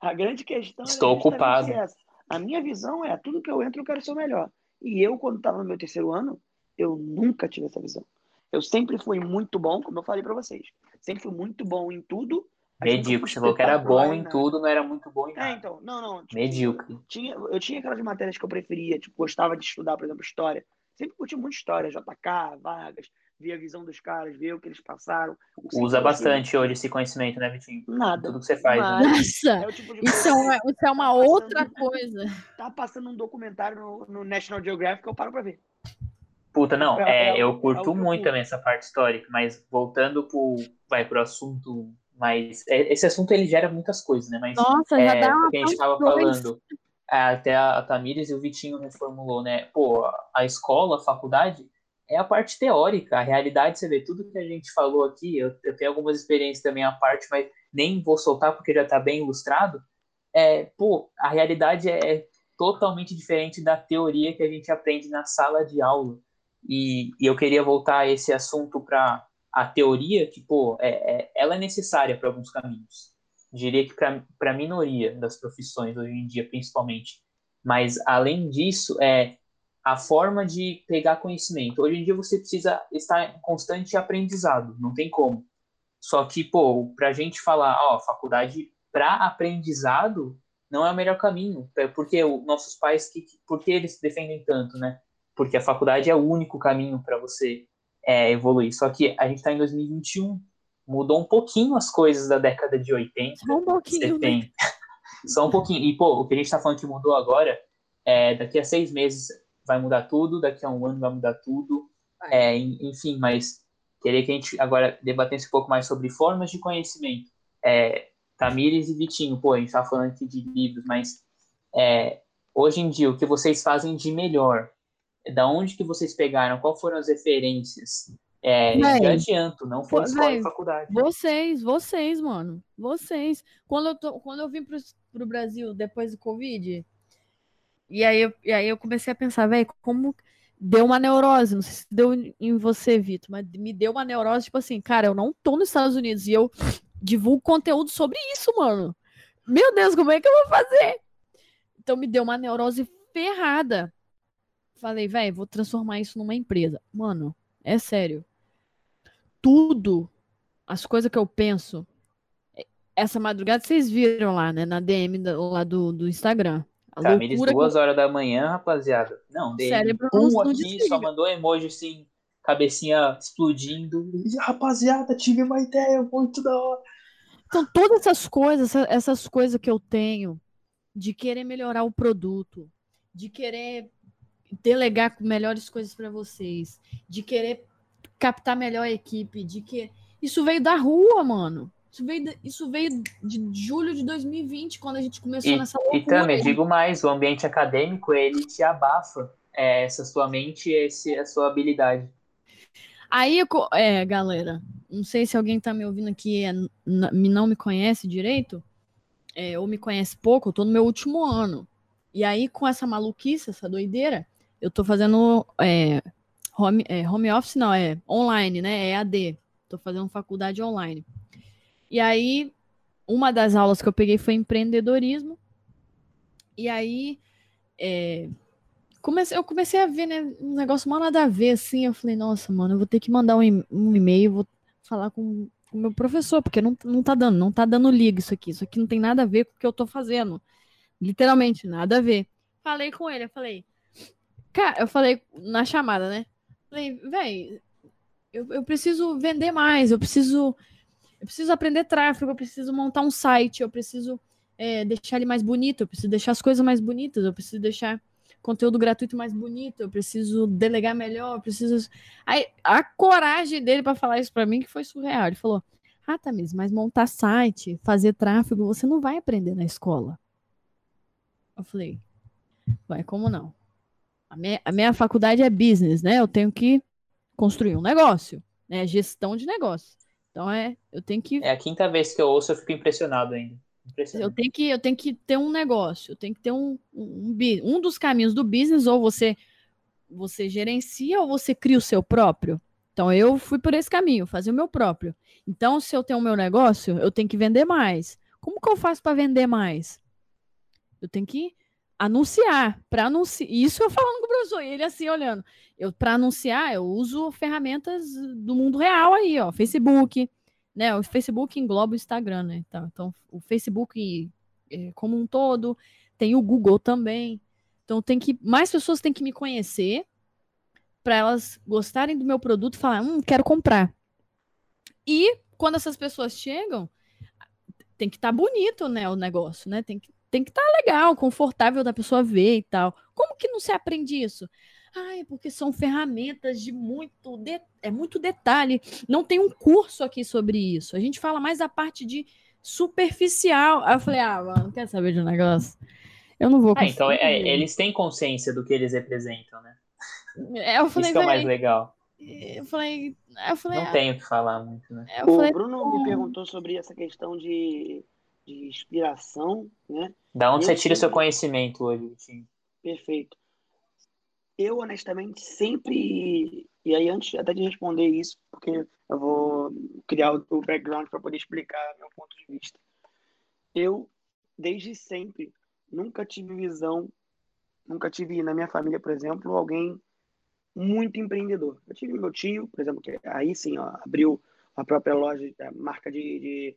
[SPEAKER 3] a grande questão
[SPEAKER 1] Estou é ocupado. Essa.
[SPEAKER 3] A minha visão é, tudo que eu entro, eu quero ser o melhor. E eu, quando estava no meu terceiro ano, eu nunca tive essa visão. Eu sempre fui muito bom, como eu falei para vocês. Sempre fui muito bom em tudo.
[SPEAKER 1] Medíocre. Você falou que era bom em tudo, não era muito bom em é,
[SPEAKER 3] nada. É, então, não, não.
[SPEAKER 1] Tipo, Medíocre.
[SPEAKER 3] Tinha, eu tinha aquelas matérias que eu preferia, tipo, gostava de estudar, por exemplo, história. Sempre curti muita história, JK, Vargas, ver a visão dos caras, ver o que eles passaram.
[SPEAKER 1] Usa bastante hoje esse conhecimento, né, Vitinho?
[SPEAKER 3] Nada.
[SPEAKER 1] Tudo que você faz.
[SPEAKER 3] Nada.
[SPEAKER 1] Né?
[SPEAKER 2] Nossa,
[SPEAKER 3] É o tipo de
[SPEAKER 2] isso
[SPEAKER 3] coisa
[SPEAKER 2] é uma, isso é uma
[SPEAKER 3] tá
[SPEAKER 2] outra
[SPEAKER 3] passando-
[SPEAKER 2] coisa.
[SPEAKER 3] Tá passando um documentário no, no National Geographic, eu paro pra ver.
[SPEAKER 1] Puta, não,
[SPEAKER 3] É,
[SPEAKER 1] é,
[SPEAKER 3] é
[SPEAKER 1] eu curto
[SPEAKER 3] é o que eu
[SPEAKER 1] muito
[SPEAKER 3] curto.
[SPEAKER 1] também essa parte histórica, mas voltando pro, vai, pro assunto mais... é, Esse assunto, ele gera muitas coisas, né, mas
[SPEAKER 2] Nossa, já
[SPEAKER 1] é,
[SPEAKER 2] dá uma
[SPEAKER 1] o que a gente
[SPEAKER 2] dois.
[SPEAKER 1] falando, é, até a, Tamires e o Vitinho reformulou, né, pô, a escola, a faculdade, é a parte teórica, a realidade, você vê, tudo que a gente falou aqui, eu, eu tenho algumas experiências também à parte, mas nem vou soltar porque já está bem ilustrado, é, pô, a realidade é totalmente diferente da teoria que a gente aprende na sala de aula. E, e eu queria voltar esse assunto para a teoria, que, pô, é, é- ela é necessária para alguns caminhos. Diria que para a minoria das profissões, hoje em dia, principalmente. Mas, além disso, é a forma de pegar conhecimento. Hoje em dia, você precisa estar em constante aprendizado, não tem como. Só que, pô, para a gente falar, ó, faculdade para aprendizado não é o melhor caminho. É Porque os nossos pais, que, por que eles defendem tanto, né? Porque a faculdade é o único caminho para você é, evoluir. Só que a gente está em 2021, mudou um pouquinho as coisas da década de 80,
[SPEAKER 2] Só um pouquinho, né?
[SPEAKER 1] 70. <laughs> Só um pouquinho. E, pô, o que a gente está falando que mudou agora, é, daqui a seis meses vai mudar tudo, daqui a um ano vai mudar tudo. É, en- enfim, mas queria que a gente agora debatesse um pouco mais sobre formas de conhecimento. É, Tamires e Vitinho, pô, a gente estava falando aqui de livros, mas é, hoje em dia, o que vocês fazem de melhor? Da onde que vocês pegaram? Qual foram as referências? É,
[SPEAKER 2] Véi,
[SPEAKER 1] de adianto, não foi escola
[SPEAKER 2] véi,
[SPEAKER 1] e faculdade.
[SPEAKER 2] Vocês, vocês, mano. Vocês. Quando eu, tô, quando eu vim pro, pro Brasil depois do Covid, e aí, eu, e aí eu comecei a pensar, velho, como deu uma neurose. Não sei se deu em você, Vitor, mas me deu uma neurose, tipo assim, cara, eu não tô nos Estados Unidos e eu divulgo conteúdo sobre isso, mano. Meu Deus, como é que eu vou fazer? Então me deu uma neurose ferrada. Falei, velho, vou transformar isso numa empresa. Mano, é sério. Tudo, as coisas que eu penso. é- Essa madrugada vocês viram lá, né? Na DM da- lá do, do Instagram. A
[SPEAKER 1] Tamires,
[SPEAKER 2] loucura que
[SPEAKER 1] duas horas da manhã, rapaziada. Não, dele.
[SPEAKER 2] cérebro
[SPEAKER 1] um
[SPEAKER 2] não-
[SPEAKER 1] aqui,
[SPEAKER 2] desliga.
[SPEAKER 1] só mandou emoji assim, cabecinha explodindo. Rapaziada, tive uma ideia muito da hora.
[SPEAKER 2] Então, todas essas coisas, essa- essas coisas que eu tenho de querer melhorar o produto, de querer delegar melhores coisas para vocês, de querer captar melhor a equipe, de que isso veio da rua, mano. Isso veio, da- isso veio de julho de 2020, quando a gente começou
[SPEAKER 1] E,
[SPEAKER 2] nessa
[SPEAKER 1] e
[SPEAKER 2] loucura.
[SPEAKER 1] também, digo mais, o ambiente acadêmico, ele te abafa é, essa sua mente e esse, a sua habilidade.
[SPEAKER 2] Aí, é, galera, não sei se alguém tá me ouvindo aqui e é, não me conhece direito, é, ou me conhece pouco, eu tô no meu último ano. E aí, com essa maluquice, essa doideira, eu tô fazendo é, home, é, home office, não, é online, né? É AD. Tô fazendo faculdade online. E aí, uma das aulas que eu peguei foi empreendedorismo. E aí, é, comecei, eu comecei a ver, né, um negócio mal nada a ver, assim. Eu falei, nossa, mano, eu vou ter que mandar um e-mail, vou falar com o meu professor, porque não, não tá dando, não tá dando liga isso aqui. Isso aqui não tem nada a ver com o que eu tô fazendo. Literalmente, nada a ver. Falei com ele, eu falei, cara, eu falei na chamada, né? Falei, véi, eu, eu preciso vender mais, eu preciso, eu preciso aprender tráfego, eu preciso montar um site, eu preciso é, deixar ele mais bonito, eu preciso deixar as coisas mais bonitas, eu preciso deixar conteúdo gratuito mais bonito, eu preciso delegar melhor, eu preciso. Aí a coragem dele para falar isso para mim que foi surreal. Ele falou: "Ah, Tamis, mas montar site, fazer tráfego, você não vai aprender na escola". Eu falei: "Vai, como não? A minha, a minha faculdade é business, né? Eu tenho que construir um negócio, né? Gestão de negócio. Então é, eu tenho que
[SPEAKER 1] É a quinta vez que eu ouço, eu fico impressionado ainda.
[SPEAKER 2] eu
[SPEAKER 1] Impressionante.
[SPEAKER 2] tenho que, eu tenho que ter um negócio, eu tenho que ter um, um, um, um dos caminhos do business, ou você você gerencia ou você cria o seu próprio. Então eu fui por esse caminho, fazer o meu próprio. Então, se eu tenho o meu negócio, eu tenho que vender mais. Como que eu faço para vender mais? Eu tenho que anunciar, para anunciar. Isso eu falando com o professor, e ele assim olhando. Eu para anunciar, eu uso ferramentas do mundo real aí, ó, Facebook, né? O Facebook engloba o Instagram, né? Então, então o Facebook eh, como um todo, tem o Google também. Então tem que mais pessoas têm que me conhecer, para elas gostarem do meu produto falar, hum, quero comprar. E quando essas pessoas chegam, tem que estar tá bonito, né, o negócio, né? Tem que tem que estar tá legal, confortável da pessoa ver e tal. Como que não se aprende isso? Ah, é porque são ferramentas de muito de... é muito detalhe. Não tem um curso aqui sobre isso. A gente fala mais da parte de superficial. Aí eu falei, ah, mano, não quer saber de um negócio? Eu não vou.
[SPEAKER 1] Ah, então é, eles têm consciência do que eles representam, né? É, eu falei, Isso que é o mais legal.
[SPEAKER 2] Eu falei, eu falei
[SPEAKER 1] não ah, tenho o que falar muito, né?
[SPEAKER 3] o
[SPEAKER 1] falei,
[SPEAKER 3] Bruno me perguntou sobre essa questão de, de inspiração, né?
[SPEAKER 1] Da onde eu você tira o seu conhecimento hoje, Vitinho?
[SPEAKER 3] Perfeito. Eu, honestamente, sempre. E aí, antes até de responder isso, porque eu vou criar o background para poder explicar meu ponto de vista. Eu, desde sempre, nunca tive visão, nunca tive na minha família, por exemplo, alguém muito empreendedor. Eu tive meu tio, por exemplo, que aí sim ó, abriu a própria loja, a marca de, de,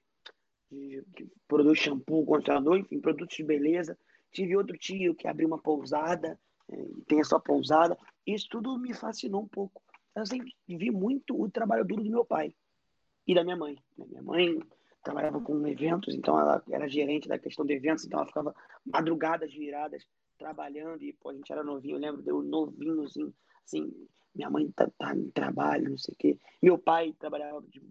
[SPEAKER 3] de, de produtos shampoo, condicionador, enfim, produtos de beleza. Tive outro tio que abriu uma pousada, é, tem a sua pousada. Isso tudo me fascinou um pouco. Eu sempre vi muito o trabalho duro do meu pai e da minha mãe. Né? Minha mãe trabalhava com eventos, então ela era gerente da questão de eventos, então ela ficava madrugadas viradas trabalhando e pô, a gente era novinho, eu lembro de eu novinho assim, assim minha mãe tá, tá em trabalho, não sei o quê. Meu pai trabalhava, de,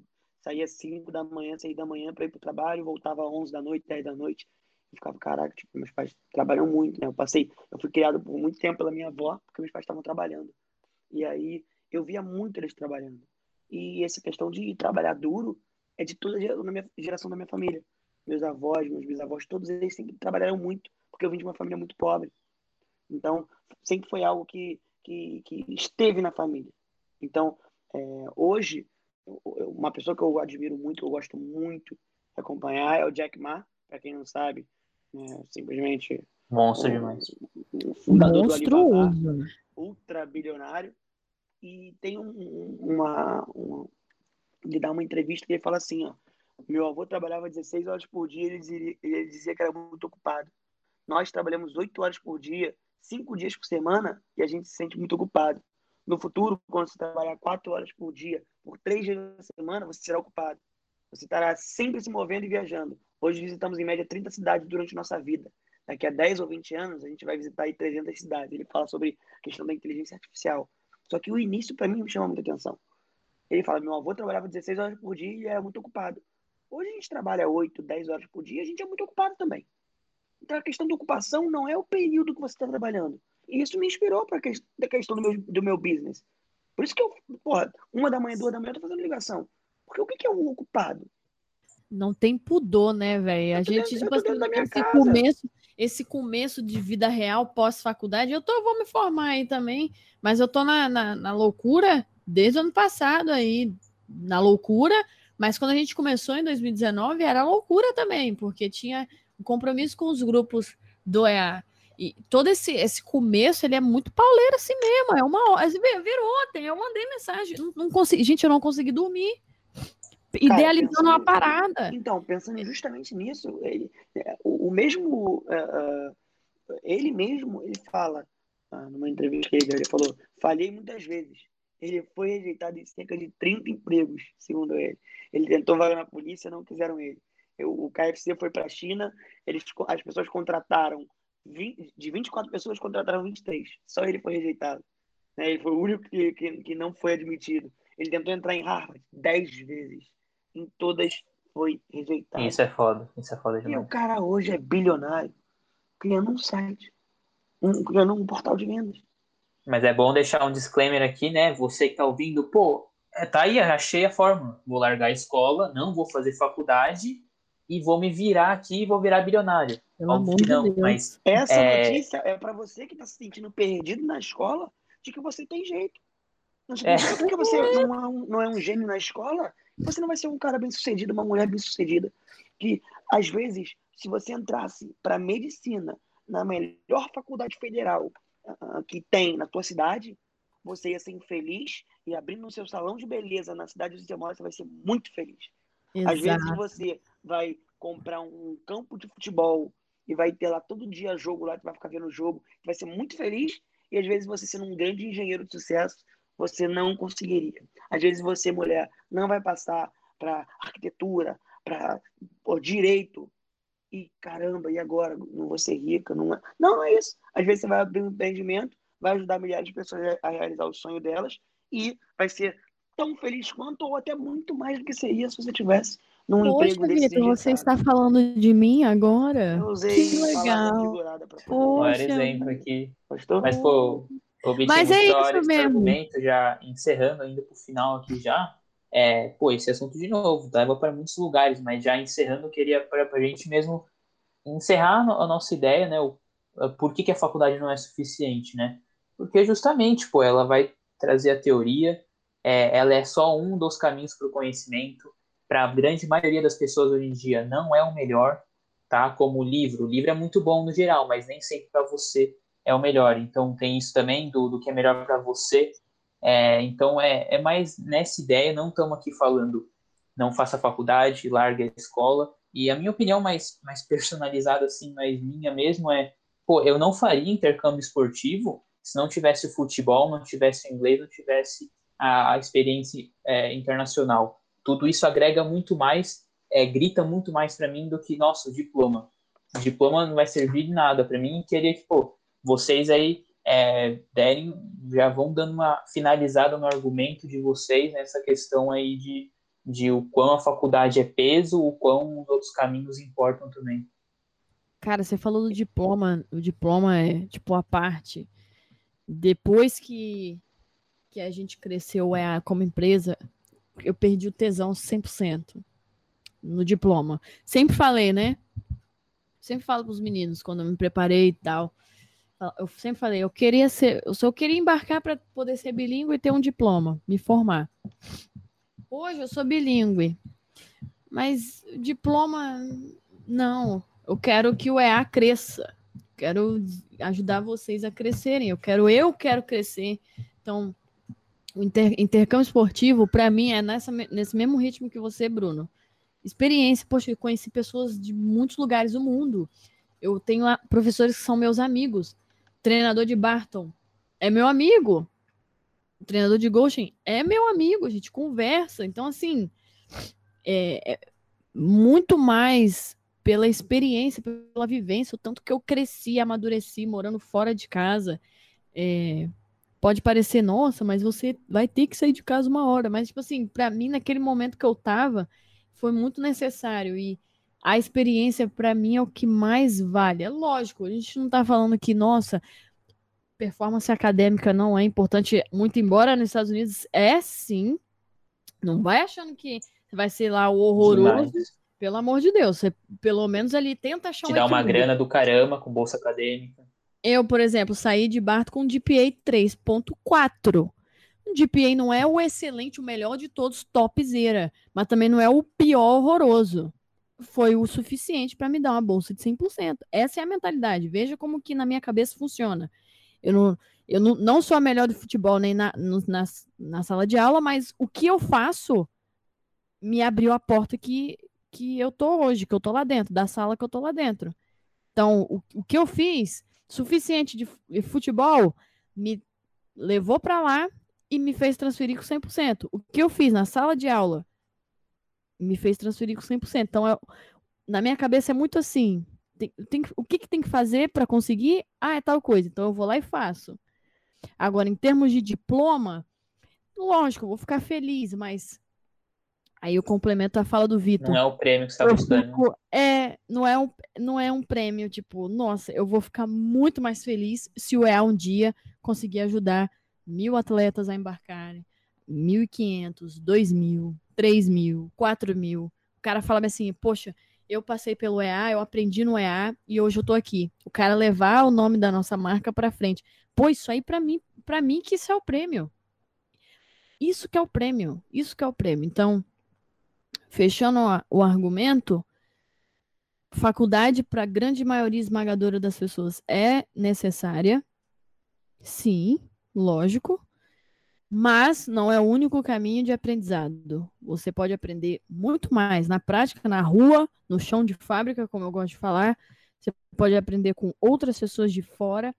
[SPEAKER 3] saía 5 da manhã, 6 da manhã para ir pro trabalho, voltava às 11 da noite, 10 da noite. Eu ficava, caraca, tipo, meus pais trabalham muito, né? Eu passei, eu fui criado por muito tempo pela minha avó, porque meus pais estavam trabalhando. E aí eu via muito eles trabalhando. E essa questão de trabalhar duro é de toda a geração da minha família. Meus avós, meus bisavós, todos eles sempre trabalharam muito, porque eu vim de uma família muito pobre. Então, sempre foi algo que, que, que esteve na família. Então, é, hoje, uma pessoa que eu admiro muito, que eu gosto muito de acompanhar, é o Jack Ma, para quem não sabe, é, simplesmente
[SPEAKER 1] monstro um, demais,
[SPEAKER 3] um fundador Monstruoso. do Alibaba, ultra bilionário, e tem um, uma, uma ele dá uma entrevista que ele fala assim, ó, meu avô trabalhava 16 horas por dia, ele dizia, ele dizia que era muito ocupado. Nós trabalhamos 8 horas por dia, 5 dias por semana, e a gente se sente muito ocupado. No futuro, quando você trabalhar 4 horas por dia, por 3 dias na semana, você será ocupado. Você estará sempre se movendo e viajando. Hoje visitamos em média 30 cidades durante nossa vida. Daqui a 10 ou 20 anos, a gente vai visitar aí 300 cidades. Ele fala sobre a questão da inteligência artificial. Só que o início, para mim, me chama muita atenção. Ele fala: meu avô trabalhava 16 horas por dia e era muito ocupado. Hoje a gente trabalha 8, 10 horas por dia e a gente é muito ocupado também. Então a questão da ocupação não é o período que você está trabalhando. E isso me inspirou para a questão do meu, do meu business. Por isso que eu, porra, uma da manhã, duas da manhã, eu tô fazendo ligação. Porque o que é um ocupado?
[SPEAKER 2] Não tem pudor, né, velho? A gente, tipo assim, esse casa. começo, esse começo de vida real pós-faculdade, eu tô, vou me formar aí também, mas eu tô na, na, na loucura desde o ano passado aí, na loucura, mas quando a gente começou em 2019 era loucura também, porque tinha um compromisso com os grupos do EA. E todo esse, esse começo, ele é muito pauleiro assim mesmo. É uma hora. Virou ontem, eu mandei mensagem. Não, não consegui, gente, eu não consegui dormir. Cara, idealizando pensando, uma parada.
[SPEAKER 3] Então, pensando justamente nisso, ele, é, o, o, mesmo. Uh, ele mesmo, ele fala, uh, numa entrevista que ele, ele falou: falhei muitas vezes. Ele foi rejeitado em cerca de 30 empregos, segundo ele. Ele tentou vaga na polícia, não quiseram ele. O KFC foi para a China, eles, as pessoas contrataram 20, de 24 pessoas, contrataram 23. Só ele foi rejeitado. Né? Ele foi o único que, que, que não foi admitido. Ele tentou entrar em Harvard 10 vezes. Em todas foi rejeitado.
[SPEAKER 1] Isso é foda. Isso é foda demais.
[SPEAKER 3] E o cara hoje é bilionário, criando um site, um, criando um portal de vendas.
[SPEAKER 1] Mas é bom deixar um disclaimer aqui, né? Você que tá ouvindo, pô, é, tá aí, achei a fórmula. Vou largar a escola, não vou fazer faculdade e vou me virar aqui e vou virar bilionário.
[SPEAKER 2] Pelo amor de não, Deus.
[SPEAKER 3] mas essa é... notícia é para você que está se sentindo perdido na escola, de que você tem jeito. Não significa é. porque você não é, um, não é um gênio na escola, você não vai ser um cara bem sucedido, uma mulher bem sucedida. Que às vezes, se você entrasse para medicina na melhor faculdade federal uh, que tem na tua cidade, você ia ser infeliz e abrindo o seu salão de beleza na cidade onde você mora, você vai ser muito feliz. Exato. Às vezes você vai comprar um campo de futebol e vai ter lá todo dia jogo lá, tu vai ficar vendo o jogo, vai ser muito feliz, e às vezes você sendo um grande engenheiro de sucesso, você não conseguiria. Às vezes você, mulher, não vai passar para arquitetura, para direito. E caramba, e agora? Não vou ser rica? Não, é... não, não é isso. Às vezes você vai abrir um empreendimento, vai ajudar milhares de pessoas a realizar o sonho delas e vai ser tão feliz quanto ou até muito mais do que seria se você tivesse num Poxa, emprego desse
[SPEAKER 2] Vitor, você está falando de mim agora?
[SPEAKER 3] Eu usei
[SPEAKER 2] que legal.
[SPEAKER 1] Um exemplo aqui. Gostou? Mas, pô, o
[SPEAKER 2] Mas é isso mesmo.
[SPEAKER 1] Argumento, já encerrando ainda pro final aqui já, é, pô, esse assunto de novo, leva para muitos lugares, mas já encerrando, eu queria para a gente mesmo encerrar a nossa ideia, né? O, por que, que a faculdade não é suficiente, né? Porque justamente, pô, ela vai trazer a teoria, é, ela é só um dos caminhos para o conhecimento. Para a grande maioria das pessoas hoje em dia, não é o melhor, tá? Como o livro. O livro é muito bom no geral, mas nem sempre para você é o melhor. Então, tem isso também do, do que é melhor para você. É, então, é, é mais nessa ideia. Não estamos aqui falando não faça faculdade, largue a escola. E a minha opinião mais, mais personalizada, assim, mais minha mesmo, é: pô, eu não faria intercâmbio esportivo se não tivesse futebol, não tivesse inglês, não tivesse a, a experiência é, internacional. Tudo isso agrega muito mais, é, grita muito mais para mim do que, nosso diploma. O diploma não vai servir de nada para mim. Queria que, pô, vocês aí é, derem, já vão dando uma finalizada no argumento de vocês nessa questão aí de, de o quão a faculdade é peso, o quão os outros caminhos importam também.
[SPEAKER 2] Cara, você falou do diploma, o diploma é tipo a parte. Depois que que a gente cresceu é, como empresa, eu perdi o tesão 100% no diploma. Sempre falei, né? Sempre falo para os meninos quando eu me preparei e tal. Eu sempre falei, eu queria ser, eu só queria embarcar para poder ser bilíngue e ter um diploma, me formar. Hoje eu sou bilíngue, mas diploma não. Eu quero que o EA cresça. Quero ajudar vocês a crescerem. Eu quero, eu quero crescer. Então, o inter, intercâmbio esportivo, para mim, é nessa, nesse mesmo ritmo que você, Bruno. Experiência, poxa, eu conheci pessoas de muitos lugares do mundo. Eu tenho professores que são meus amigos. Treinador de Barton é meu amigo. O treinador de Goshen é meu amigo. A gente conversa. Então, assim, é, é muito mais pela experiência, pela vivência, o tanto que eu cresci, amadureci morando fora de casa. É, pode parecer, nossa, mas você vai ter que sair de casa uma hora. Mas, tipo assim, para mim, naquele momento que eu tava, foi muito necessário. E a experiência, para mim, é o que mais vale. É lógico, a gente não tá falando que, nossa, performance acadêmica não é importante, muito embora nos Estados Unidos é sim. Não vai achando que vai ser lá o horroroso. Demais. Pelo amor de Deus, você pelo menos ali tenta achar
[SPEAKER 1] Te um dá uma grana do caramba com bolsa acadêmica.
[SPEAKER 2] Eu, por exemplo, saí de Barto com GPA 3.4. O GPA não é o excelente, o melhor de todos, topzera, mas também não é o pior horroroso. Foi o suficiente para me dar uma bolsa de 100%. Essa é a mentalidade. Veja como que na minha cabeça funciona. Eu não, eu não, não sou a melhor do futebol nem na, na, na sala de aula, mas o que eu faço me abriu a porta que, que eu tô hoje, que eu tô lá dentro, da sala que eu tô lá dentro. Então, o, o que eu fiz suficiente de futebol me levou para lá e me fez transferir com 100%. O que eu fiz na sala de aula me fez transferir com 100%. Então, eu, na minha cabeça é muito assim. Tem, tem, o que, que tem que fazer para conseguir? Ah, é tal coisa. Então, eu vou lá e faço. Agora, em termos de diploma, lógico, eu vou ficar feliz, mas Aí eu complemento a fala do Vitor.
[SPEAKER 1] Não é o prêmio que você está buscando.
[SPEAKER 2] é, não é, um, não é um prêmio, tipo, nossa, eu vou ficar muito mais feliz se o EA um dia conseguir ajudar mil atletas a embarcarem. 1.500, 2.000, 3.000, 4.000. O cara fala assim, poxa, eu passei pelo EA, eu aprendi no EA e hoje eu tô aqui. O cara levar o nome da nossa marca para frente. Pô, isso aí para mim, para mim que isso é o prêmio. Isso que é o prêmio, isso que é o prêmio. Então, fechando o argumento, faculdade para a grande maioria esmagadora das pessoas é necessária. Sim, lógico. Mas não é o único caminho de aprendizado. Você pode aprender muito mais na prática, na rua, no chão de fábrica, como eu gosto de falar. Você pode aprender com outras pessoas de fora.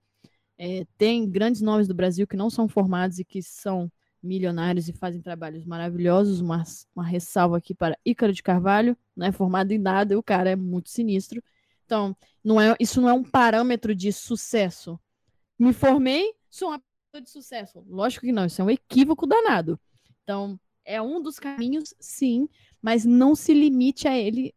[SPEAKER 2] É, tem grandes nomes do Brasil que não são formados e que são milionários e fazem trabalhos maravilhosos. Uma, uma ressalva aqui para Ícaro de Carvalho, não é formado em nada e o cara é muito sinistro. Então, não é, isso não é um parâmetro de sucesso. Me formei, sou uma pessoa de sucesso. Lógico que não, isso é um equívoco danado. Então, é um dos caminhos, sim, mas não se limite a ele.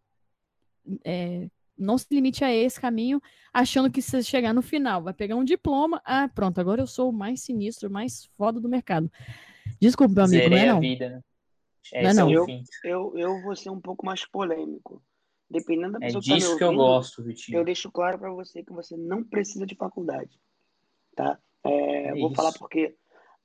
[SPEAKER 2] É, não se limite a esse caminho, achando que se chegar no final, vai pegar um diploma, ah, pronto, agora eu sou o mais sinistro, o mais foda do mercado. Desculpa, meu amigo, Zerei não é não.
[SPEAKER 1] Vida, né?
[SPEAKER 3] É, não, é não. Eu, eu, eu vou ser um pouco mais polêmico. Dependendo da
[SPEAKER 1] é
[SPEAKER 3] pessoa
[SPEAKER 1] é disso
[SPEAKER 3] que, tá
[SPEAKER 1] que eu gosto, Vitinho.
[SPEAKER 3] Eu deixo claro para você que você não precisa de faculdade, tá? É, é vou isso. falar porque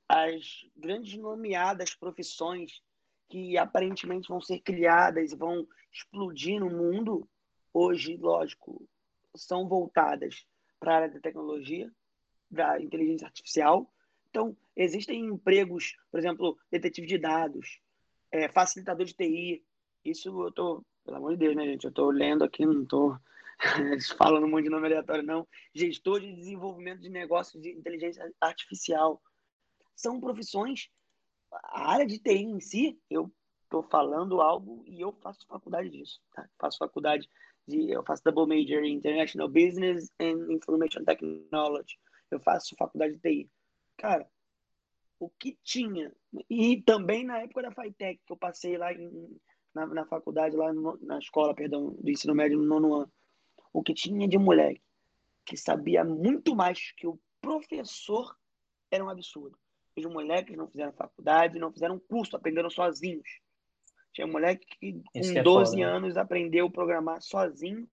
[SPEAKER 3] as grandes nomeadas profissões que aparentemente vão ser criadas e vão explodir no mundo, hoje, lógico, são voltadas para a área da tecnologia, da inteligência artificial. Então, existem empregos, por exemplo, detetive de dados, é, facilitador de TI. Isso eu estou pelo amor de Deus, né, gente? Eu estou lendo aqui, não estou <laughs> falando um monte de nome aleatório, não. Gestor de desenvolvimento de negócios de inteligência artificial. São profissões. A área de TI em si, eu estou falando algo e eu faço faculdade disso. Tá? Faço faculdade de. Eu faço double major em International Business and Information Technology. Eu faço faculdade de TI. Cara, o que tinha. E também na época da FITEC, que eu passei lá em na, na faculdade, lá no, na escola, perdão, do ensino médio no nono ano, o que tinha de moleque que sabia muito mais que o professor era um absurdo. Os moleques não fizeram faculdade, não fizeram curso, aprenderam sozinhos. Tinha um moleque que com 12 é foda, né? anos aprendeu a programar sozinho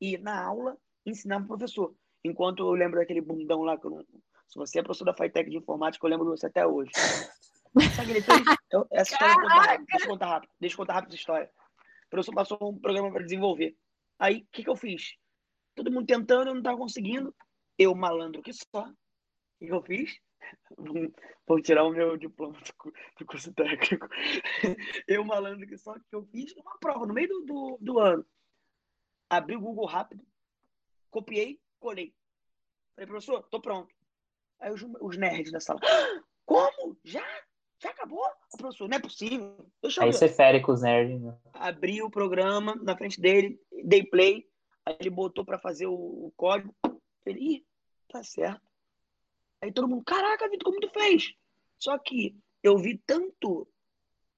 [SPEAKER 3] e na aula ensinava o professor. Enquanto eu lembro daquele bundão lá, que eu não... se você é professor da FITEC de informática, eu lembro de você até hoje. <laughs> Sabe ele fez? Eu, essa história deixa eu contar rápido. Deixa eu contar rápido essa história. O professor passou um programa para desenvolver. Aí, o que, que eu fiz? Todo mundo tentando, eu não estava conseguindo. Eu, malandro que só. O que, que eu fiz? <laughs> Vou tirar o meu diploma do, do curso técnico. <laughs> Eu, malandro que só, que eu fiz uma prova no meio do, do, do ano. Abri o Google rápido, copiei, colei. Falei, professor, tô pronto. Aí os, os nerds da sala, ah, como? Já? Já acabou? O professor, não é possível.
[SPEAKER 1] Deixa Aí você fere com os nerds. Né?
[SPEAKER 3] Abri o programa na frente dele, dei play, aí ele botou para fazer o, o, código. Ele, ih, tá certo. Aí todo mundo, caraca, Vitor, como tu fez? Só que eu vi tanto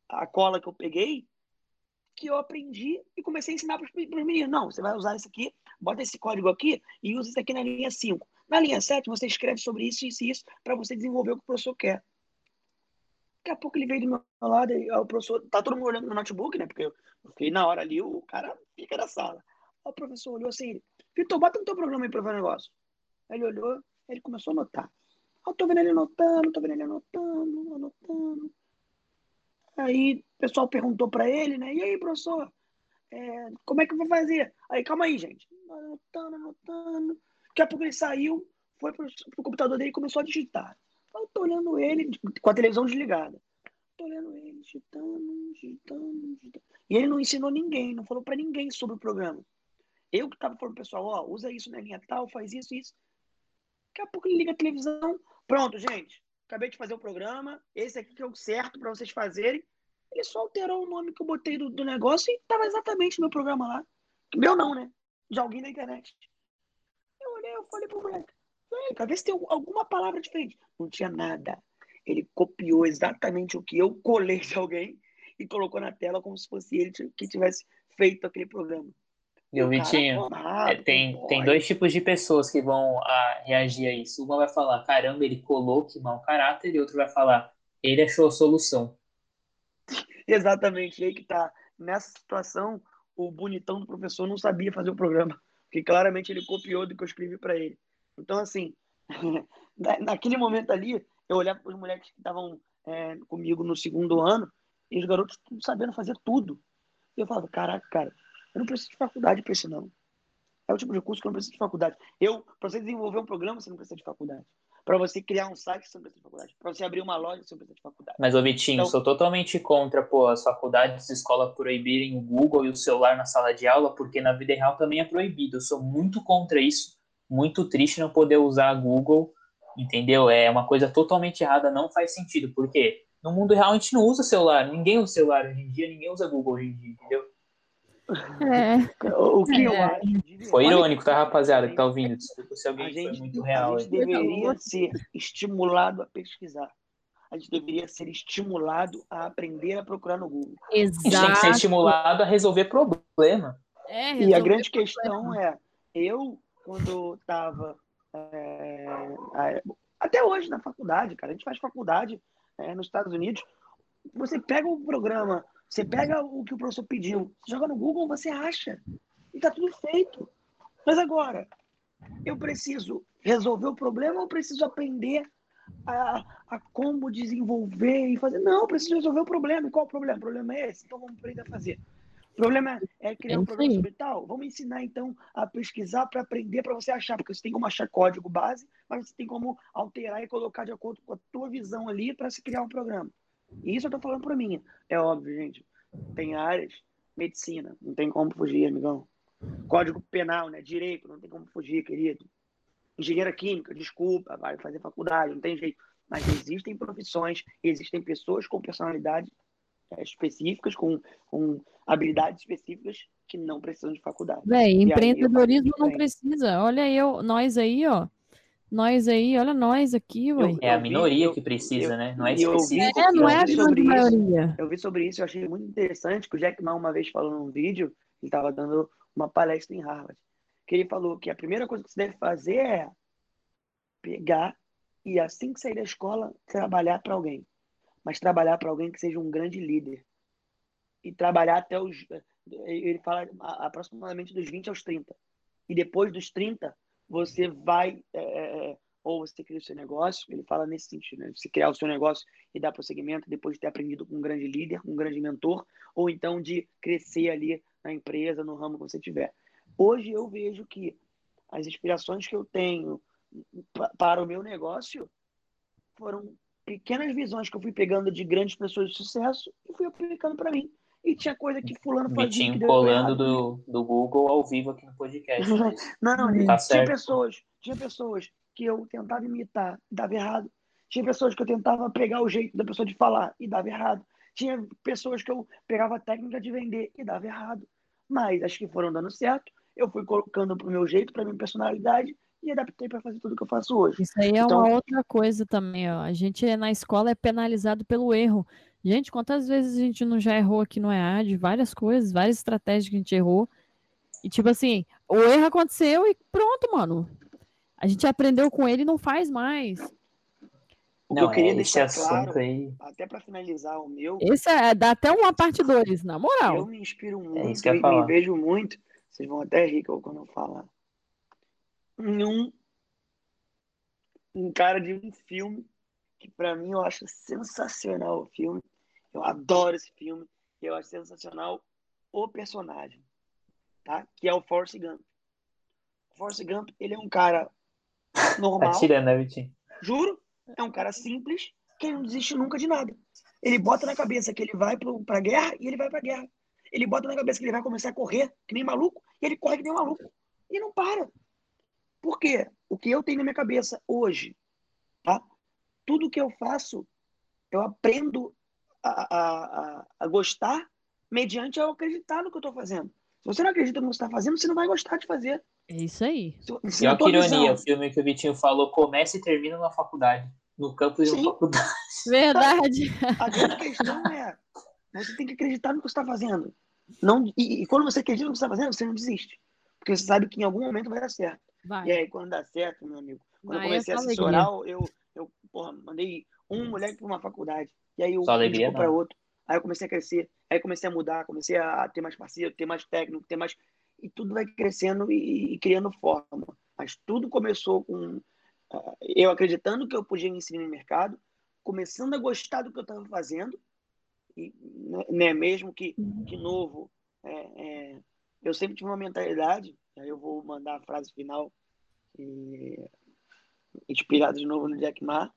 [SPEAKER 3] a cola que eu peguei que eu aprendi e comecei a ensinar para os meninos. Não, você vai usar isso aqui, bota esse código aqui e usa isso aqui na linha 5. Na linha 7, você escreve sobre isso, e isso para você desenvolver o que o professor quer. Daqui a pouco ele veio do meu lado e o professor. Tá todo mundo olhando no notebook, né? Porque eu fiquei na hora ali, o cara fica na sala. O professor olhou assim: Vitor, bota no teu programa aí pra ver o negócio. Aí ele olhou, ele começou a anotar. Eu tô vendo ele anotando, tô vendo ele anotando, anotando. Aí o pessoal perguntou para ele, né? E aí, professor, é, como é que eu vou fazer? Aí, calma aí, gente. Anotando, anotando. Daqui a pouco ele saiu, foi pro, pro computador dele e começou a digitar. Eu tô olhando ele com a televisão desligada. Tô olhando ele, digitando, digitando, digitando. E ele não ensinou ninguém, não falou para ninguém sobre o programa. Eu que tava falando pro pessoal, ó, usa isso na linha tal, faz isso, isso. Daqui a pouco ele liga a televisão. Pronto, gente. Acabei de fazer o programa. Esse aqui que é o certo para vocês fazerem. Ele só alterou o nome que eu botei do, do negócio e tava exatamente meu programa lá. Meu não, né? De alguém da internet. Eu olhei, eu falei pro moleque para ver se tem alguma palavra diferente. Não tinha nada. Ele copiou exatamente o que eu colei de alguém e colocou na tela como se fosse ele que tivesse feito aquele programa.
[SPEAKER 1] Viu, Vitinho? É, tem, tem dois tipos de pessoas que vão a, ah, reagir a isso. Uma vai falar, caramba, ele colou, que mau caráter, e outro vai falar, ele achou a solução. <laughs>
[SPEAKER 3] Exatamente, aí que tá. Nessa situação, o bonitão do professor não sabia fazer o programa, porque claramente ele copiou do que eu escrevi para ele. Então, assim, <laughs> naquele momento ali, eu olhava para os moleques que estavam é, comigo no segundo ano, e os garotos sabendo fazer tudo. E eu falava, caraca, cara, eu não preciso de faculdade para isso, não. É o tipo de curso que eu não preciso de faculdade. Eu, para você desenvolver um programa, você não precisa de faculdade. Para você criar um site, precisa de faculdade. Para você abrir uma loja, precisa de faculdade.
[SPEAKER 1] Mas, ô Vitinho, então, sou totalmente contra pô, as faculdades e escola proibirem o Google e o celular na sala de aula, porque na vida real também é proibido. Eu sou muito contra isso muito triste não poder usar a Google, entendeu? É uma coisa totalmente errada, não faz sentido. Por quê? no mundo real a gente não usa celular. Ninguém usa celular hoje em dia, ninguém usa Google hoje em dia, entendeu?
[SPEAKER 2] É.
[SPEAKER 3] O que eu
[SPEAKER 2] É.
[SPEAKER 3] acho. de
[SPEAKER 1] Foi irônico, tá, rapaziada, que tá ouvindo? Desculpa se
[SPEAKER 3] A
[SPEAKER 1] alguém foi
[SPEAKER 3] gente,
[SPEAKER 1] muito
[SPEAKER 3] a
[SPEAKER 1] real.
[SPEAKER 3] gente
[SPEAKER 1] aí.
[SPEAKER 3] deveria ser estimulado a pesquisar. A gente deveria ser estimulado a aprender a procurar no Google.
[SPEAKER 1] A gente tem que ser
[SPEAKER 2] Exato.
[SPEAKER 1] estimulado a resolver problema.
[SPEAKER 2] É,
[SPEAKER 3] E a
[SPEAKER 2] resolver
[SPEAKER 3] grande
[SPEAKER 2] problema.
[SPEAKER 3] questão é, eu, quando estava até hoje na faculdade, cara, a gente faz faculdade é, nos Estados Unidos, você pega o programa, você pega o que o professor pediu, joga no Google, você acha. E tá tudo feito. Mas agora, eu preciso resolver o problema ou preciso aprender a, a como desenvolver e fazer? Não, eu preciso resolver o problema. E qual o problema? O problema é esse, então vamos aprender a fazer. O problema é criar
[SPEAKER 2] É
[SPEAKER 3] um programa sobre tal. Vamos ensinar, então, a pesquisar para aprender, para você achar, porque você tem como achar código base, mas você tem como alterar e colocar de acordo com a tua visão ali para se criar um programa. E isso eu tô falando por mim. É óbvio, gente. Tem áreas, medicina, não tem como fugir, amigão. Código penal, né? Direito, não tem como fugir, querido. Engenheira química, desculpa, vai fazer faculdade, não tem jeito. Mas existem profissões, existem pessoas com personalidade eh, específicas, com, com habilidades específicas que não precisam de faculdade.
[SPEAKER 2] Véi,
[SPEAKER 3] aí
[SPEAKER 2] empreendedorismo
[SPEAKER 3] faço
[SPEAKER 2] não precisa. Olha eu, nós aí, ó. Nós aí, olha nós aqui, ué.
[SPEAKER 1] É a minoria que precisa,
[SPEAKER 3] eu-
[SPEAKER 1] né? Não é
[SPEAKER 3] eu vi-
[SPEAKER 1] específico.
[SPEAKER 2] É, não é a
[SPEAKER 3] eu vi
[SPEAKER 2] grande
[SPEAKER 3] sobre isso.
[SPEAKER 2] maioria.
[SPEAKER 3] Eu vi sobre isso, eu achei muito interessante que o Jack Ma uma vez falou num vídeo, ele estava dando uma palestra em Harvard, que ele falou que a primeira coisa que você deve fazer é pegar e assim que sair da escola trabalhar para alguém, mas trabalhar para alguém que seja um grande líder e trabalhar até os ele fala a- aproximadamente dos 20 aos 30 e depois dos 30 você vai é, é, ou você cria o seu negócio, ele fala nesse sentido, né? Você criar o seu negócio e dar prosseguimento depois de ter aprendido com um grande líder, um grande mentor, ou então de crescer ali na empresa, no ramo que você tiver. Hoje eu vejo que as inspirações que eu tenho pa- para o meu negócio foram pequenas visões que eu fui pegando de grandes pessoas de sucesso e fui aplicando para mim. E tinha coisa que fulano fazia deu
[SPEAKER 1] colando do, do Google ao vivo aqui no podcast. <laughs>
[SPEAKER 3] Não, não,
[SPEAKER 2] Tá
[SPEAKER 3] tinha
[SPEAKER 1] certo.
[SPEAKER 3] pessoas, tinha pessoas que eu tentava imitar e dava errado. Tinha pessoas que eu tentava pegar o jeito da pessoa de falar e dava errado. Tinha pessoas que eu pegava a técnica de vender e dava errado. Mas as que foram dando certo, eu fui colocando pro meu jeito, pra minha personalidade e adaptei para fazer tudo que eu faço hoje.
[SPEAKER 2] Isso aí é
[SPEAKER 3] Então-
[SPEAKER 2] uma outra coisa também, ó. A gente é- na escola é penalizado pelo erro. Gente, quantas vezes a gente não já errou aqui no EAD? Várias coisas, várias estratégias que a gente errou. E tipo assim, o erro aconteceu e pronto, mano. A gente aprendeu com ele e não faz mais.
[SPEAKER 3] O que
[SPEAKER 1] Não,
[SPEAKER 3] eu queria
[SPEAKER 1] é, esse
[SPEAKER 3] deixar
[SPEAKER 1] assunto
[SPEAKER 3] claro,
[SPEAKER 1] aí.
[SPEAKER 3] até para finalizar o meu,
[SPEAKER 2] Esse é, dá até uma parte 2, na
[SPEAKER 3] eu
[SPEAKER 2] moral.
[SPEAKER 3] me inspiro muito
[SPEAKER 1] É isso que eu
[SPEAKER 3] e
[SPEAKER 1] falar.
[SPEAKER 3] me vejo muito. Vocês vão até rir quando eu falar. Em um, um cara de um filme que para mim eu acho sensacional o filme. Eu adoro esse filme. Eu acho sensacional o personagem, tá? Que é o Forrest Gump. O Forrest Gump, ele é um cara
[SPEAKER 1] Tá
[SPEAKER 3] normal,
[SPEAKER 1] tirando, né, Vitinho?
[SPEAKER 3] Juro, é um cara simples que não desiste nunca de nada. Ele bota na cabeça que ele vai pro, pra guerra e ele vai pra guerra. Ele bota na cabeça que ele vai começar a correr que nem maluco e ele corre que nem maluco. E não para. Por quê? O que eu tenho na minha cabeça hoje, tá? Tudo que eu faço, eu aprendo a, a, a, a gostar mediante eu acreditar no que eu tô fazendo. Se você não acredita no que você está fazendo, você não vai gostar de fazer.
[SPEAKER 2] É isso aí.
[SPEAKER 3] Se, se
[SPEAKER 1] E olha que ironia,
[SPEAKER 3] visão-
[SPEAKER 1] o filme que o Vitinho falou começa e termina na faculdade. No campus de
[SPEAKER 3] Sim.
[SPEAKER 1] uma faculdade.
[SPEAKER 2] Verdade.
[SPEAKER 3] A grande questão é, você tem que acreditar no que você está fazendo. Não, e, e quando você acredita no que você está fazendo, você não desiste. Porque você sabe que em algum momento vai dar certo.
[SPEAKER 2] Vai.
[SPEAKER 3] E aí, quando dá certo, meu amigo, quando
[SPEAKER 2] Vai,
[SPEAKER 3] eu comecei a
[SPEAKER 2] essa
[SPEAKER 3] assessorar, eu, eu porra, mandei um moleque para uma faculdade. E aí eu
[SPEAKER 1] Só alegria,
[SPEAKER 3] para
[SPEAKER 1] não.
[SPEAKER 3] outro. Aí eu comecei a crescer. Aí eu comecei a mudar, comecei a ter mais parceiro, ter mais técnico, ter mais. E tudo vai crescendo e, e criando forma. Mas tudo começou com ah, eu acreditando que eu podia me inserir no mercado, começando a gostar do que eu estava fazendo, e, né, mesmo que, de novo, é, é, eu sempre tive uma mentalidade, aí eu vou mandar a frase final, e, inspirado de novo no Jack Ma,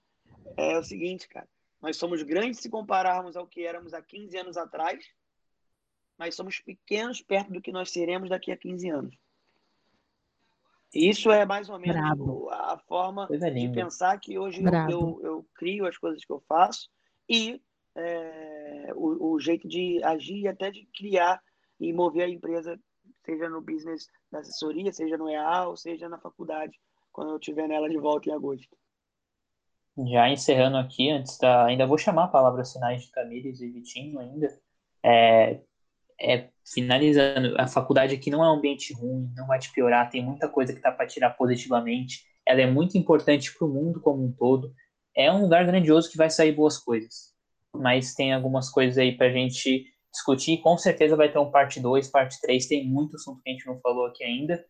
[SPEAKER 3] é o seguinte, cara, nós somos grandes se compararmos ao que éramos há 15 anos atrás, mas somos pequenos perto do que nós seremos daqui a 15 anos. Isso é mais ou menos
[SPEAKER 2] Brabo.
[SPEAKER 3] a forma
[SPEAKER 1] Coisa
[SPEAKER 3] de
[SPEAKER 1] linda.
[SPEAKER 3] pensar que hoje eu, eu, eu crio as coisas que eu faço e é, o, o, jeito de agir e até de criar e mover a empresa, seja no business da assessoria, seja no EA, ou seja na faculdade, quando eu estiver nela de volta em agosto.
[SPEAKER 1] Já encerrando aqui, antes da. Ainda vou chamar a palavra sinais de Tamires e Vitinho ainda. É, é, finalizando, a faculdade aqui não é um ambiente ruim, não vai te piorar, tem muita coisa que tá para tirar positivamente. Ela é muito importante para o mundo como um todo. É um lugar grandioso que vai sair boas coisas. Mas tem algumas coisas aí para a gente discutir. Com certeza vai ter um parte 2, parte 3. Tem muito assunto que a gente não falou aqui ainda.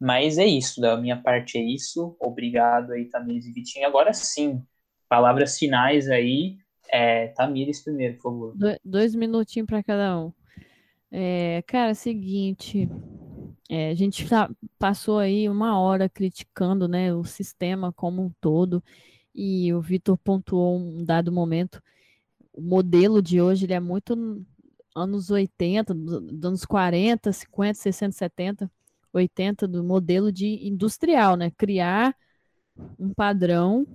[SPEAKER 1] Mas é isso, da minha parte é isso. Obrigado aí, Tamires e Vitinho. Agora sim, palavras finais aí. É, Tamires primeiro, por favor.
[SPEAKER 2] Do, dois minutinhos para cada um. É, cara, seguinte, é, a gente tá, passou aí uma hora criticando né, o sistema como um todo, e o Vitor pontuou um dado momento. O modelo de hoje ele é muito anos 80, dos anos 40, 50, 60, 70, 80, do modelo de industrial, né? Criar um padrão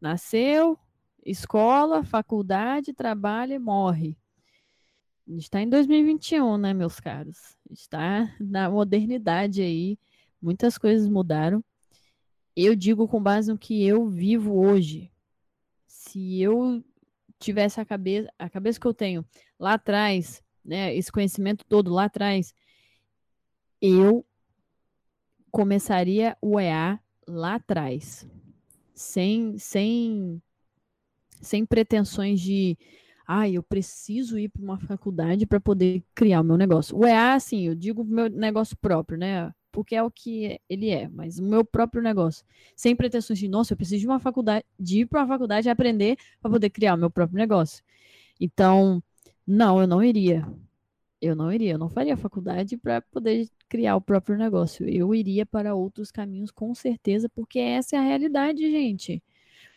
[SPEAKER 2] Nasceu, escola, faculdade, trabalha e morre. A gente está em 2021, né, meus caros? está na modernidade aí. Muitas coisas mudaram. Eu digo com base no que eu vivo hoje. Se eu tivesse a cabeça, a cabeça que eu tenho lá atrás, né, esse conhecimento todo lá atrás, eu começaria o EA lá atrás sem, sem, sem pretensões de ah, eu preciso ir para uma faculdade para poder criar o meu negócio. O EA, assim, eu digo meu negócio próprio, né? Porque é o que ele é, mas o meu próprio negócio. Sem pretensões de, nossa, eu preciso de uma faculdade, de ir para uma faculdade e aprender para poder criar o meu próprio negócio. Então, não, eu não iria. Eu não iria, eu não faria faculdade para poder criar o próprio negócio. Eu iria para outros caminhos com certeza, porque essa é a realidade, gente.